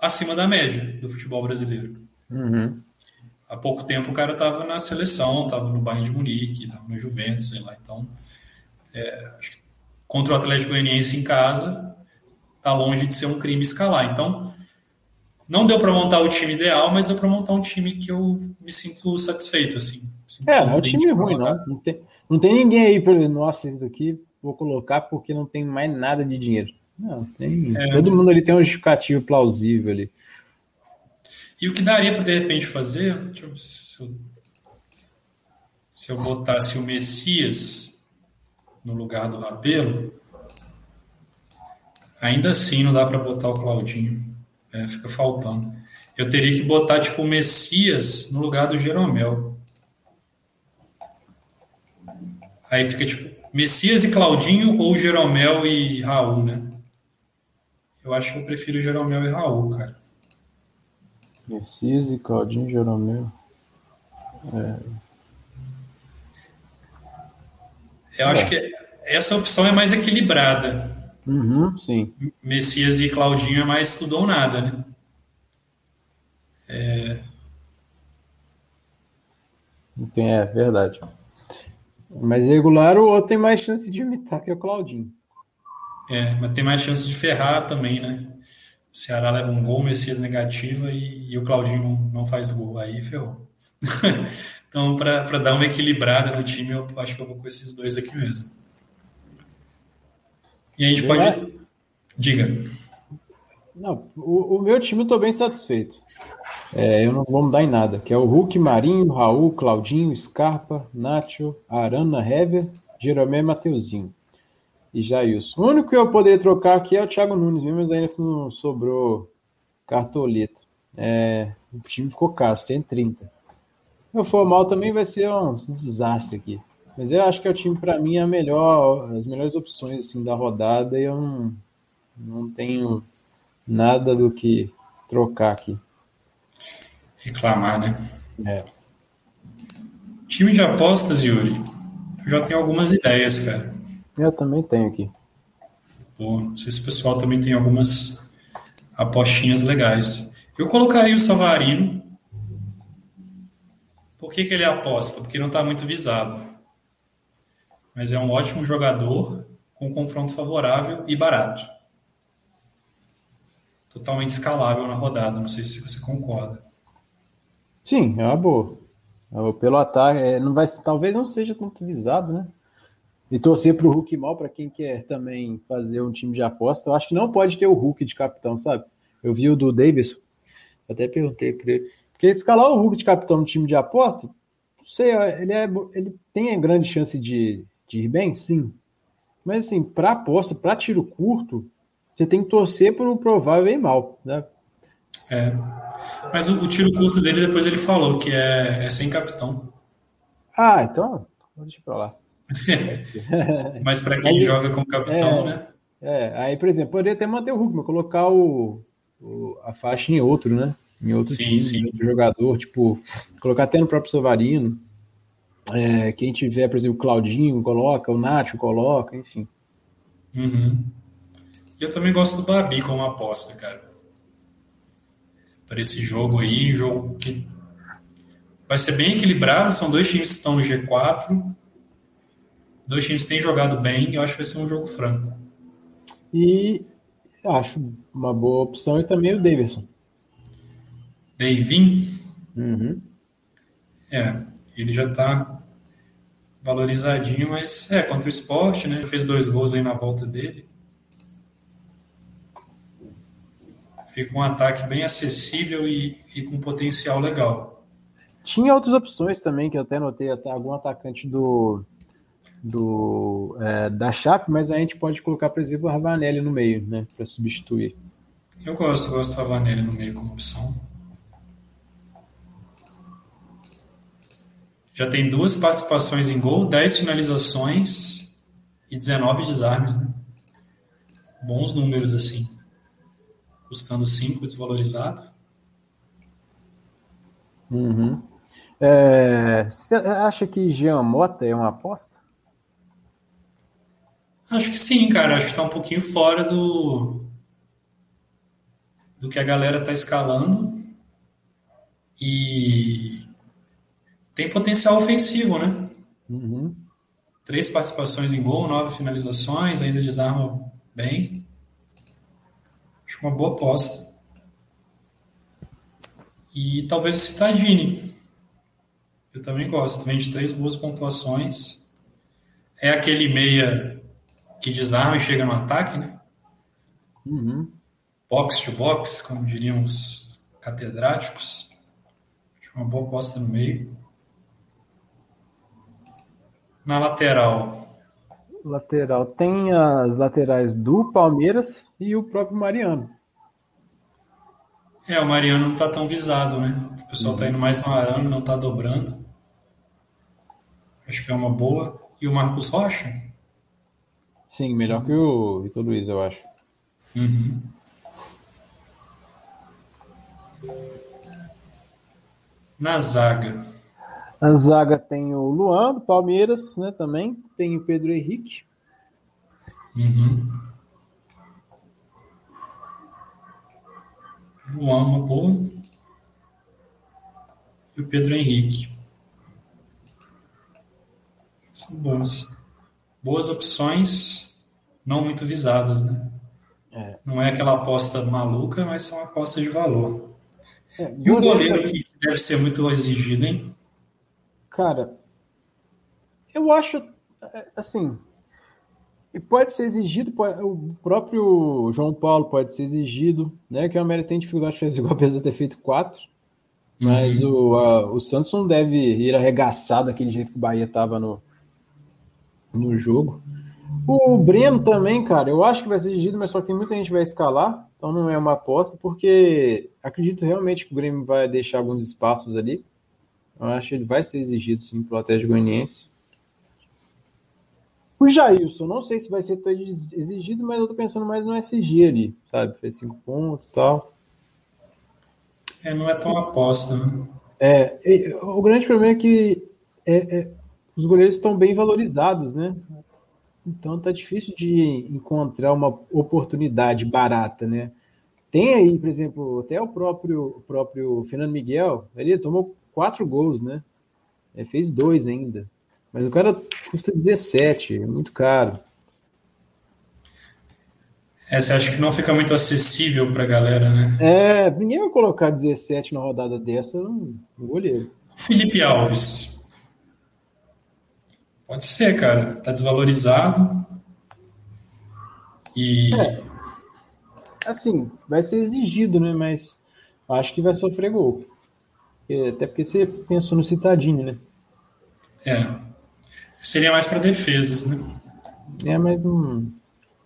acima da média do futebol brasileiro. Uhum. Há pouco tempo o cara estava na seleção, estava no Bayern de Munique, estava no Juventus, sei lá. Então, é, contra o Atlético Goianiense em casa, está longe de ser um crime escalar. Então, não deu para montar o time ideal, mas deu para montar um time que eu me sinto satisfeito, assim. Sinto
é, não é um time ruim, não. Não tem, não tem ninguém aí para nossa, isso aqui vou colocar porque não tem mais nada de dinheiro. Não, tem. É. Todo mundo ali tem um justificativo plausível ali.
E o que daria para de repente fazer, deixa eu ver se eu, se eu botasse o Messias no lugar do Rabelo, ainda assim não dá para botar o Claudinho. É, fica faltando. Eu teria que botar tipo o Messias no lugar do Jeromel. Aí fica tipo Messias e Claudinho ou Jeromel e Raul, né? Eu acho que eu prefiro Jeromel e Raul, cara.
Messias e Claudinho Jeromel. É.
Eu acho é. que essa opção é mais equilibrada.
Uhum, sim.
Messias e Claudinho é mais tudo ou nada, né? É...
Tem, é verdade. Mas regular o outro tem mais chance de imitar que o Claudinho.
É, mas tem mais chance de ferrar também, né? O Ceará leva um gol, Messias negativa e, e o Claudinho não, não, faz gol. Aí ferrou. então, para dar uma equilibrada no time, eu acho que eu vou com esses dois aqui mesmo. E a gente pode. É... Diga.
Não, o, o, meu time eu estou bem satisfeito. É, eu não vou mudar em nada. Que é o Hulk, Marinho, Raul, Claudinho, Scarpa, Nacho, Arana, Hever, Jeromé e Mateuzinho. E Jailson. O único que eu poderia trocar aqui é o Thiago Nunes, mesmo, mas ainda não sobrou cartoleta. É, o time ficou caro, 130. Se eu for mal também vai ser um, um desastre aqui. Mas eu acho que é o time, para mim, é a melhor, as melhores opções assim, da rodada e eu não, não tenho nada do que trocar aqui.
Reclamar, né?
É.
Time de apostas, Yuri. Eu já tenho algumas ideias, cara.
Eu também tenho aqui.
Pô, não sei se o pessoal também tem algumas apostinhas legais. Eu colocaria o Savarino. Por que, que ele aposta? Porque não está muito visado. Mas é um ótimo jogador, com confronto favorável e barato. Totalmente escalável na rodada. Não sei se você concorda.
Sim, é uma boa. Pelo ataque, é, não vai, talvez não seja tanto visado, né? E torcer para o Hulk mal para quem quer também fazer um time de aposta. Eu acho que não pode ter o Hulk de capitão, sabe? Eu vi o do Davis, até perguntei para ele. Porque escalar o Hulk de capitão no time de aposta, não sei, ele, é, ele tem a grande chance de, de ir bem, sim. Mas assim, para aposta, para tiro curto, você tem que torcer para o provável ir mal, né?
É. Mas o, o, tiro curto dele, depois ele falou que é, é sem capitão.
Ah, então, deixa para lá.
Mas para quem aí, joga como capitão,
é,
né?
É, aí, por exemplo, poderia até manter o Hulk, mas colocar o, o, a faixa em outro, né? Em outro sim, time, sim. outro jogador, tipo, colocar até no próprio Sovarino. É, quem tiver, por exemplo, o Claudinho coloca, o Nacho coloca, enfim.
Uhum. Eu também gosto do Babi como aposta, cara. Para esse jogo aí, um jogo que vai ser bem equilibrado. São dois times que estão no G4. Dois times têm jogado bem. Eu acho que vai ser um jogo franco.
E acho uma boa opção e também o Davidson.
Davin?
Uhum.
É, ele já tá valorizadinho, mas é, contra o esporte, né? Fez dois gols aí na volta dele. Fica um ataque bem acessível e, e com potencial legal.
Tinha outras opções também, que eu até notei, até algum atacante do, do é, da Chape, mas a gente pode colocar, por exemplo, o Ravanelli no meio, né, para substituir.
Eu gosto, gosto do Ravanelli no meio como opção. Já tem duas participações em gol, 10 finalizações e 19 desarmes, né? Bons números assim. Custando 5 desvalorizado.
Uhum. É, você acha que Jean Mota é uma aposta?
Acho que sim, cara. Acho que está um pouquinho fora do, do que a galera está escalando. E tem potencial ofensivo, né?
Uhum.
Três participações em gol, nove finalizações, ainda desarma bem. Acho uma boa aposta. E talvez o Citadini. Eu também gosto. Vem de três boas pontuações. É aquele meia que desarma e chega no ataque, né?
Uhum.
Box to box, como diriam os catedráticos. Acho uma boa aposta no meio. Na lateral.
Lateral. Tem as laterais do Palmeiras e o próprio Mariano.
É, o Mariano não tá tão visado, né? O pessoal tá indo mais no arame, não tá dobrando. Acho que é uma boa. E o Marcos Rocha?
Sim, melhor que o Vitor Luiz, eu acho.
Uhum. Na zaga.
A zaga tem o Luan, do Palmeiras, né, também. Tem o Pedro Henrique.
Uhum. Luan, uma boa. E o Pedro Henrique. São boas. Boas opções, não muito visadas, né?
É.
Não é aquela aposta maluca, mas são apostas de valor.
É,
E o goleiro que deve ser muito exigido, hein?
Cara, eu acho, é, assim, e pode ser exigido, pode- o próprio João Paulo pode ser exigido, né? Que o América tem dificuldade de fazer igual, apesar de ter feito quatro. Mas o, a- o Santos não deve ir arregaçar daquele jeito que o Bahia tava no, no jogo. O Breno também, cara, eu acho que vai ser exigido, mas só que muita gente vai escalar, então não é uma aposta, porque acredito realmente que o Grêmio vai deixar alguns espaços ali. Eu acho que ele vai ser exigido sim pelo Atlético Goianiense. O Jailson, não sei se vai ser tão exigido, mas eu tô pensando mais no SG ali, sabe? Fez cinco pontos e tal.
É, não é tão aposta, né?
É, o grande problema é que é, é, os goleiros estão bem valorizados, né? Então tá difícil de encontrar uma oportunidade barata, né? Tem aí, por exemplo, até o próprio, o próprio Fernando Miguel, ele tomou quatro gols, né? É, fez dois ainda. Mas o cara custa 17, é muito caro.
É, você acha que não fica muito acessível pra galera, né?
É, ninguém vai colocar 17 na rodada dessa no goleiro.
Felipe Alves. Pode ser, cara. Tá desvalorizado. E
É. Assim, vai ser exigido, né? Mas acho que vai sofrer gol. É, Até porque você pensou no Citadini, né?
é, seria mais pra defesas, né?
É, mas não,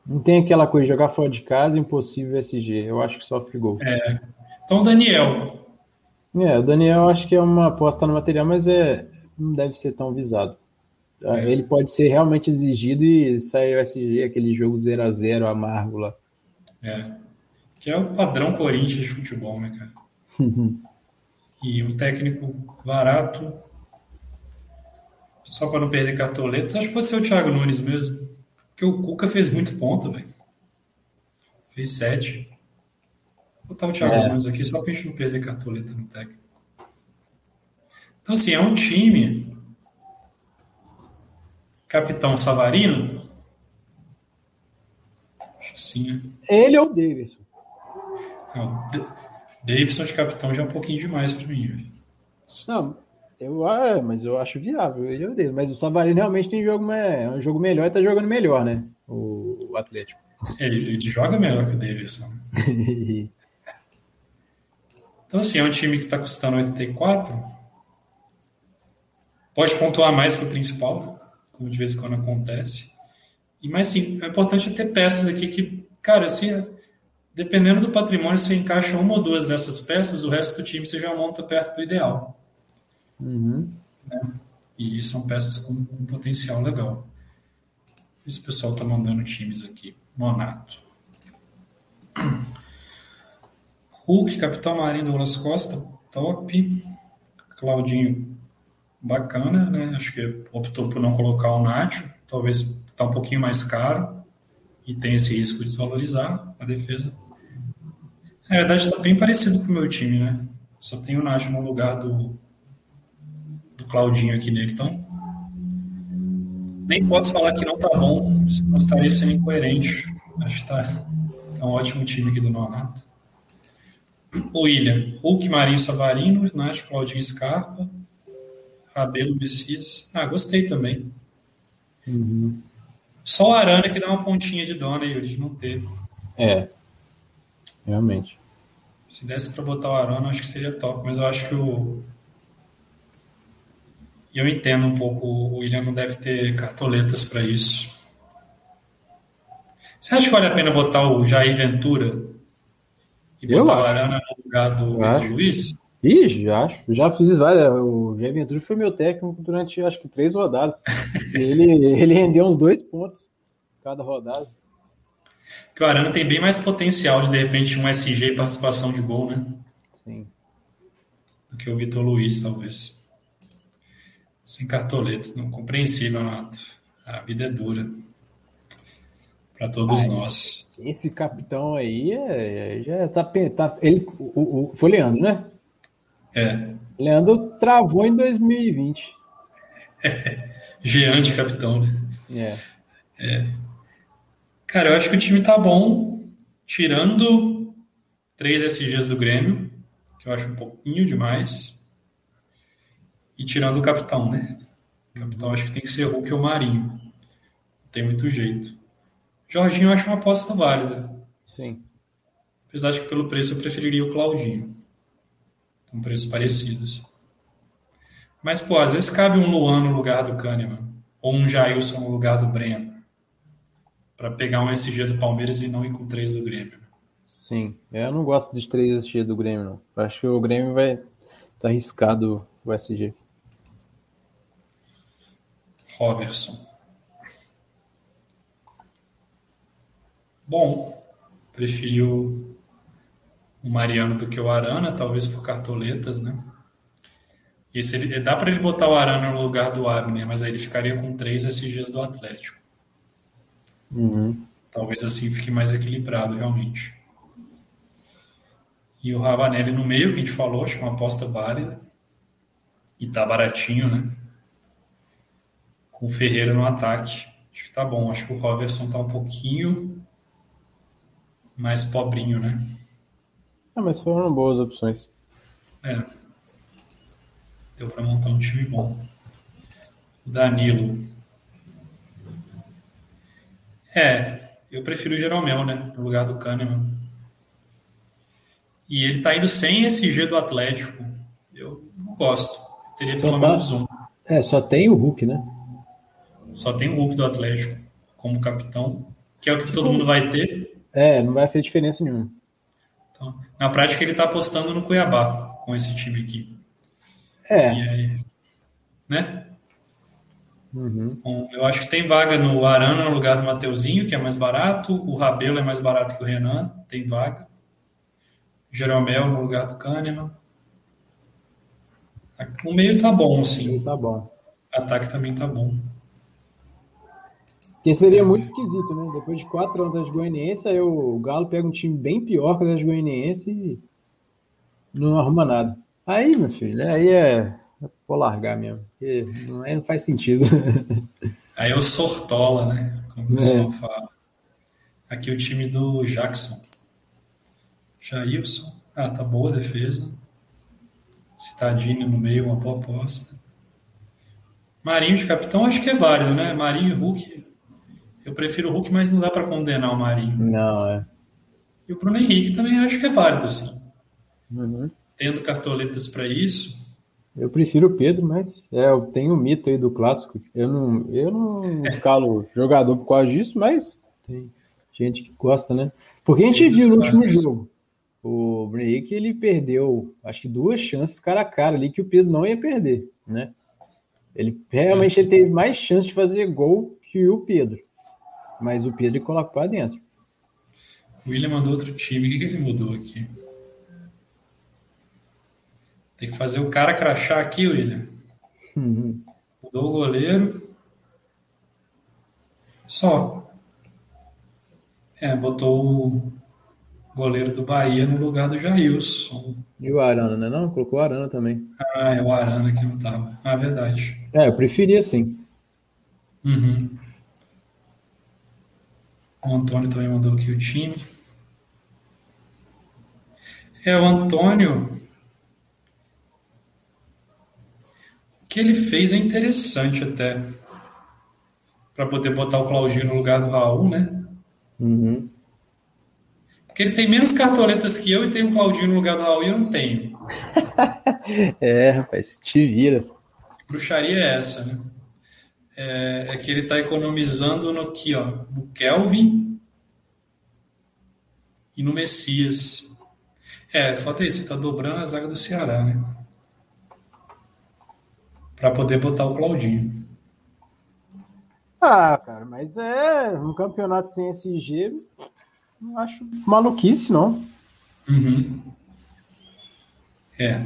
não tem aquela coisa de jogar fora de casa, impossível SG. Eu acho que sofre gol.
É. Então, Daniel.
É, o Daniel acho que é uma aposta no material, mas é, não deve ser tão visado. Ah,
É.
Ele pode ser realmente exigido e sair o SG, aquele jogo 0 a 0 amargo lá.
É. Que é o padrão Corinthians de futebol, né, cara? E um técnico barato. Só para não perder cartoletas, acho que pode ser o Thiago Nunes mesmo. Porque o Cuca fez muito ponto, velho. Fez sete. Vou botar o Thiago é. Nunes aqui só para a gente não perder cartoleta no técnico. Então, assim, é um time. Capitão Savarino? Acho que sim, né?
Ele ou o Davidson?
Não, Davidson de capitão já é um pouquinho demais para mim.
Não, eu, é, mas eu acho viável, ele ou Davidson. Mas o Savarino realmente tem jogo, é um jogo melhor e tá jogando melhor, né? O, o Atlético.
Ele, ele, joga melhor que o Davidson. então, assim, é um time que está custando 84 Pode pontuar mais que o principal, como de vez em quando acontece. E mais sim, é importante ter peças aqui que, cara, se dependendo do patrimônio, você encaixa uma ou duas dessas peças, o resto do time você já monta perto do ideal.
Uhum.
Né? E são peças com, com potencial legal. Esse pessoal tá mandando times aqui. Monato. Hulk, Capitão Marinho Douglas Costa, top. Claudinho, bacana, né? Acho que optou por não colocar o Nacho, talvez está um pouquinho mais caro e tem esse risco de desvalorizar a defesa. Na verdade, está bem parecido com o meu time, né? Só tem o Nacho no lugar do, do Claudinho aqui nele, então nem posso falar que não tá bom, senão estaria sendo incoerente. Acho que tá, tá um ótimo time aqui do Nonato. O William, Hulk, Marinho Savarino, Nacho, Claudinho Scarpa, Rabelo Messias. Ah, gostei também.
Uhum.
Só o Arana que dá uma pontinha de dona e de não ter.
É, realmente.
Se desse para botar o Arana, acho que seria top, mas eu acho que o. E eu entendo um pouco, o William não deve ter cartoletas para isso. Você acha que vale a pena botar o Jair Ventura e botar eu o Arana no lugar do Vitor Luiz?
Ih, já acho. Já fiz várias. O Jair Ventura foi meu técnico durante acho que três rodadas. ele, ele rendeu uns dois pontos cada rodada.
Porque o Arana tem bem mais potencial de, de repente, um SG e participação de gol, né?
Sim.
Do que o Vitor Luiz, talvez. Sem cartoletes. Não compreensível, Nato. A vida é dura. Para todos Ai, nós.
Esse capitão aí é, já tá, tá ele, o, o, foi Leandro, né?
É.
Leandro travou em 2020.
Jean de capitão, né?
É.
é. Cara, eu acho que o time tá bom, tirando três SGs do Grêmio, que eu acho um pouquinho demais, e tirando o capitão, né? O capitão acho que tem que ser Hulk ou Marinho. Não tem muito jeito. Jorginho eu acho uma aposta válida.
Sim.
Apesar de que pelo preço eu preferiria o Claudinho com preços parecidos. Mas, pô, às vezes cabe um Luan no lugar do Kahneman, ou um Jailson no lugar do Breno, para pegar um SG do Palmeiras e não ir com três do Grêmio.
Sim, eu não gosto dos três SG do Grêmio, não. Acho que o Grêmio vai estar tá arriscado o SG.
Roverson. Bom, prefiro o Mariano do que o Arana, talvez por cartoletas, né? E se ele, dá para ele botar o Arana no lugar do Abner, mas aí ele ficaria com três SGs do Atlético.
Uhum.
Talvez assim fique mais equilibrado, realmente. E o Ravanelli no meio, que a gente falou, acho que é uma aposta válida. E tá baratinho, né? Com o Ferreira no ataque. Acho que tá bom. Acho que o Robertson tá um pouquinho mais pobrinho, né?
Ah, mas foram boas opções.
É. Deu para montar um time bom. Danilo. É, eu prefiro o Jeromel, né? No lugar do Kahneman. E ele tá indo sem esse G do Atlético. Eu não gosto. teria pelo tá... menos um.
É, só tem o Hulk, né?
Só tem o Hulk do Atlético como capitão, que é o que todo mundo vai ter.
É, não vai fazer diferença nenhuma.
Então, na prática, ele está apostando no Cuiabá com esse time aqui.
É.
Aí, né?
Uhum.
Bom, eu acho que tem vaga no Arana no lugar do Mateuzinho, que é mais barato. O Rabelo é mais barato que o Renan, tem vaga. Jeromel no lugar do Kahneman. O meio tá bom, sim.
Tá bom.
Ataque também tá bom.
Porque seria muito esquisito, né? Depois de quatro anos das Goianiense, aí o Galo pega um time bem pior que das Goianiense e não arruma nada. Aí, meu filho, aí é. Vou largar mesmo. Porque não, é, não faz sentido.
Aí é o Sortola, né? Como o pessoal é. fala. Aqui o time do Jackson. Jailson. Ah, tá boa a defesa. Citadini no meio, uma boa aposta. Marinho de capitão, acho que é válido, né? Marinho e Hulk. Eu prefiro o Hulk, mas não dá para condenar o Marinho.
Não, é.
E o Bruno Henrique também acho que é válido, sim. Uhum. Tendo cartoletas para isso.
Eu prefiro o Pedro, mas é, eu tenho o mito aí do clássico. Eu não, eu não escalo jogador por causa disso, mas tem gente que gosta, né? Porque a gente viu no último jogo. O Bruno Henrique, ele perdeu, acho que duas chances cara a cara ali que o Pedro não ia perder, né? Ele realmente ele teve mais chance de fazer gol que o Pedro. Mas o Pedro coloca para dentro.
O William mandou outro time. O que, que ele mudou aqui? Tem que fazer o cara crachar aqui, William. Uhum. Mudou o goleiro. Só. É, botou o goleiro do Bahia no lugar do Jailson.
E o Arana, né? Não, colocou o Arana também.
Ah, é o Arana que não tava. Ah, verdade.
É, eu preferia sim.
Uhum. O Antônio também mandou aqui o time. É, o Antônio. O que ele fez é interessante até. Para poder botar o Claudinho no lugar do Raul, né?
Uhum.
Porque ele tem menos cartoletas que eu e tem o Claudinho no lugar do Raul e eu não tenho.
é, rapaz, te vira.
Bruxaria é essa, né? É, é que ele está economizando no aqui, ó, no Kelvin e no Messias. É, falta isso, está dobrando a zaga do Ceará, né? Para poder botar o Claudinho.
Ah, cara, mas é um campeonato sem SG, não acho maluquice, não.
Uhum. É.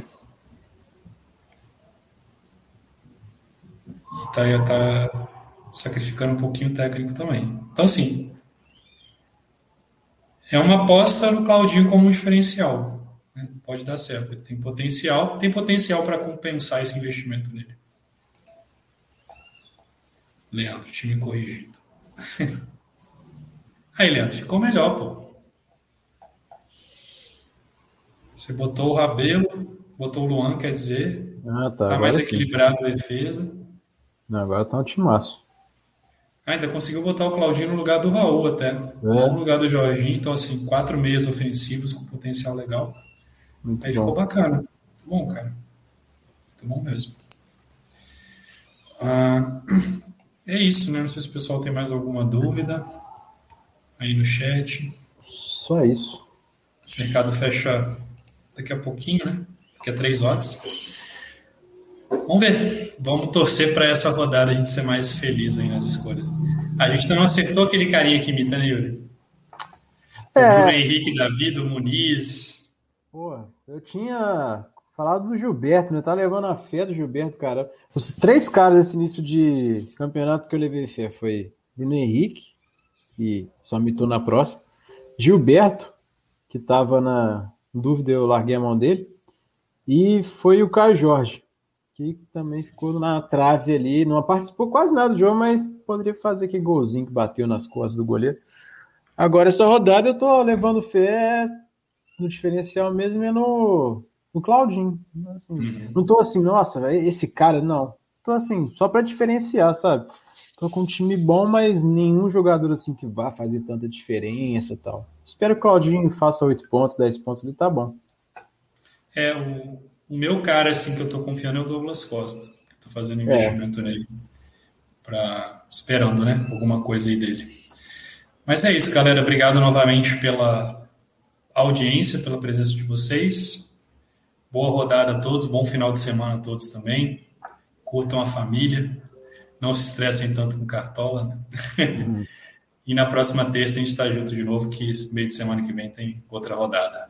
Tá, tá sacrificando um pouquinho o técnico também. Então, assim, é uma aposta no Claudinho como um diferencial. Né? Pode dar certo. Ele tem potencial, tem potencial para compensar esse investimento nele. Leandro, time corrigido. Aí, Leandro, ficou melhor, pô. Você botou o Rabelo, botou o Luan, quer dizer.
Ah, tá.
Tá mais equilibrado a defesa.
Não, agora tá um timaço.
Ah, ainda conseguiu botar o Claudinho no lugar do Raul até. É. No lugar do Jorginho. Então, assim, quatro meias ofensivos com potencial legal. Muito Aí bom. ficou bacana. Muito bom, cara. Muito bom mesmo. Ah, é isso, né? Não sei se o pessoal tem mais alguma dúvida aí no chat.
Só isso.
O mercado fecha daqui a pouquinho, né? Daqui a três horas. Vamos ver. Vamos torcer para essa rodada a gente ser mais feliz aí nas escolhas. A gente não acertou aquele carinha que imita, né, Yuri? O é... Bruno Henrique Davi, o Muniz.
Pô, eu tinha falado do Gilberto, né? Tá levando a fé do Gilberto, cara. Os três caras nesse início de campeonato que eu levei fé foi Bruno Henrique, que só mitou na próxima. Gilberto, que tava na dúvida, eu larguei a mão dele. E foi o Caio Jorge que também ficou na trave ali, não participou quase nada do jogo, mas poderia fazer aquele golzinho que bateu nas costas do goleiro. Agora, essa rodada, eu tô levando fé no diferencial mesmo e no, no Claudinho. Assim, uhum. Não tô assim, nossa, esse cara, não. Tô assim, só para diferenciar, sabe? Tô com um time bom, mas nenhum jogador assim que vá fazer tanta diferença e tal. Espero que o Claudinho faça 8 pontos, 10 pontos, ele tá bom.
É, o, o meu cara, assim, que eu estou confiando é o Douglas Costa. Estou fazendo investimento é. nele. Pra, esperando, né? Alguma coisa aí dele. Mas é isso, galera. Obrigado novamente pela audiência, pela presença de vocês. Boa rodada a todos, bom final de semana a todos também. Curtam a família. Não se estressem tanto com cartola, né? Uhum. e na próxima terça a gente está junto de novo, que meio de semana que vem tem outra rodada.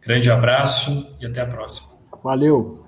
Grande abraço e até a próxima.
Valeu!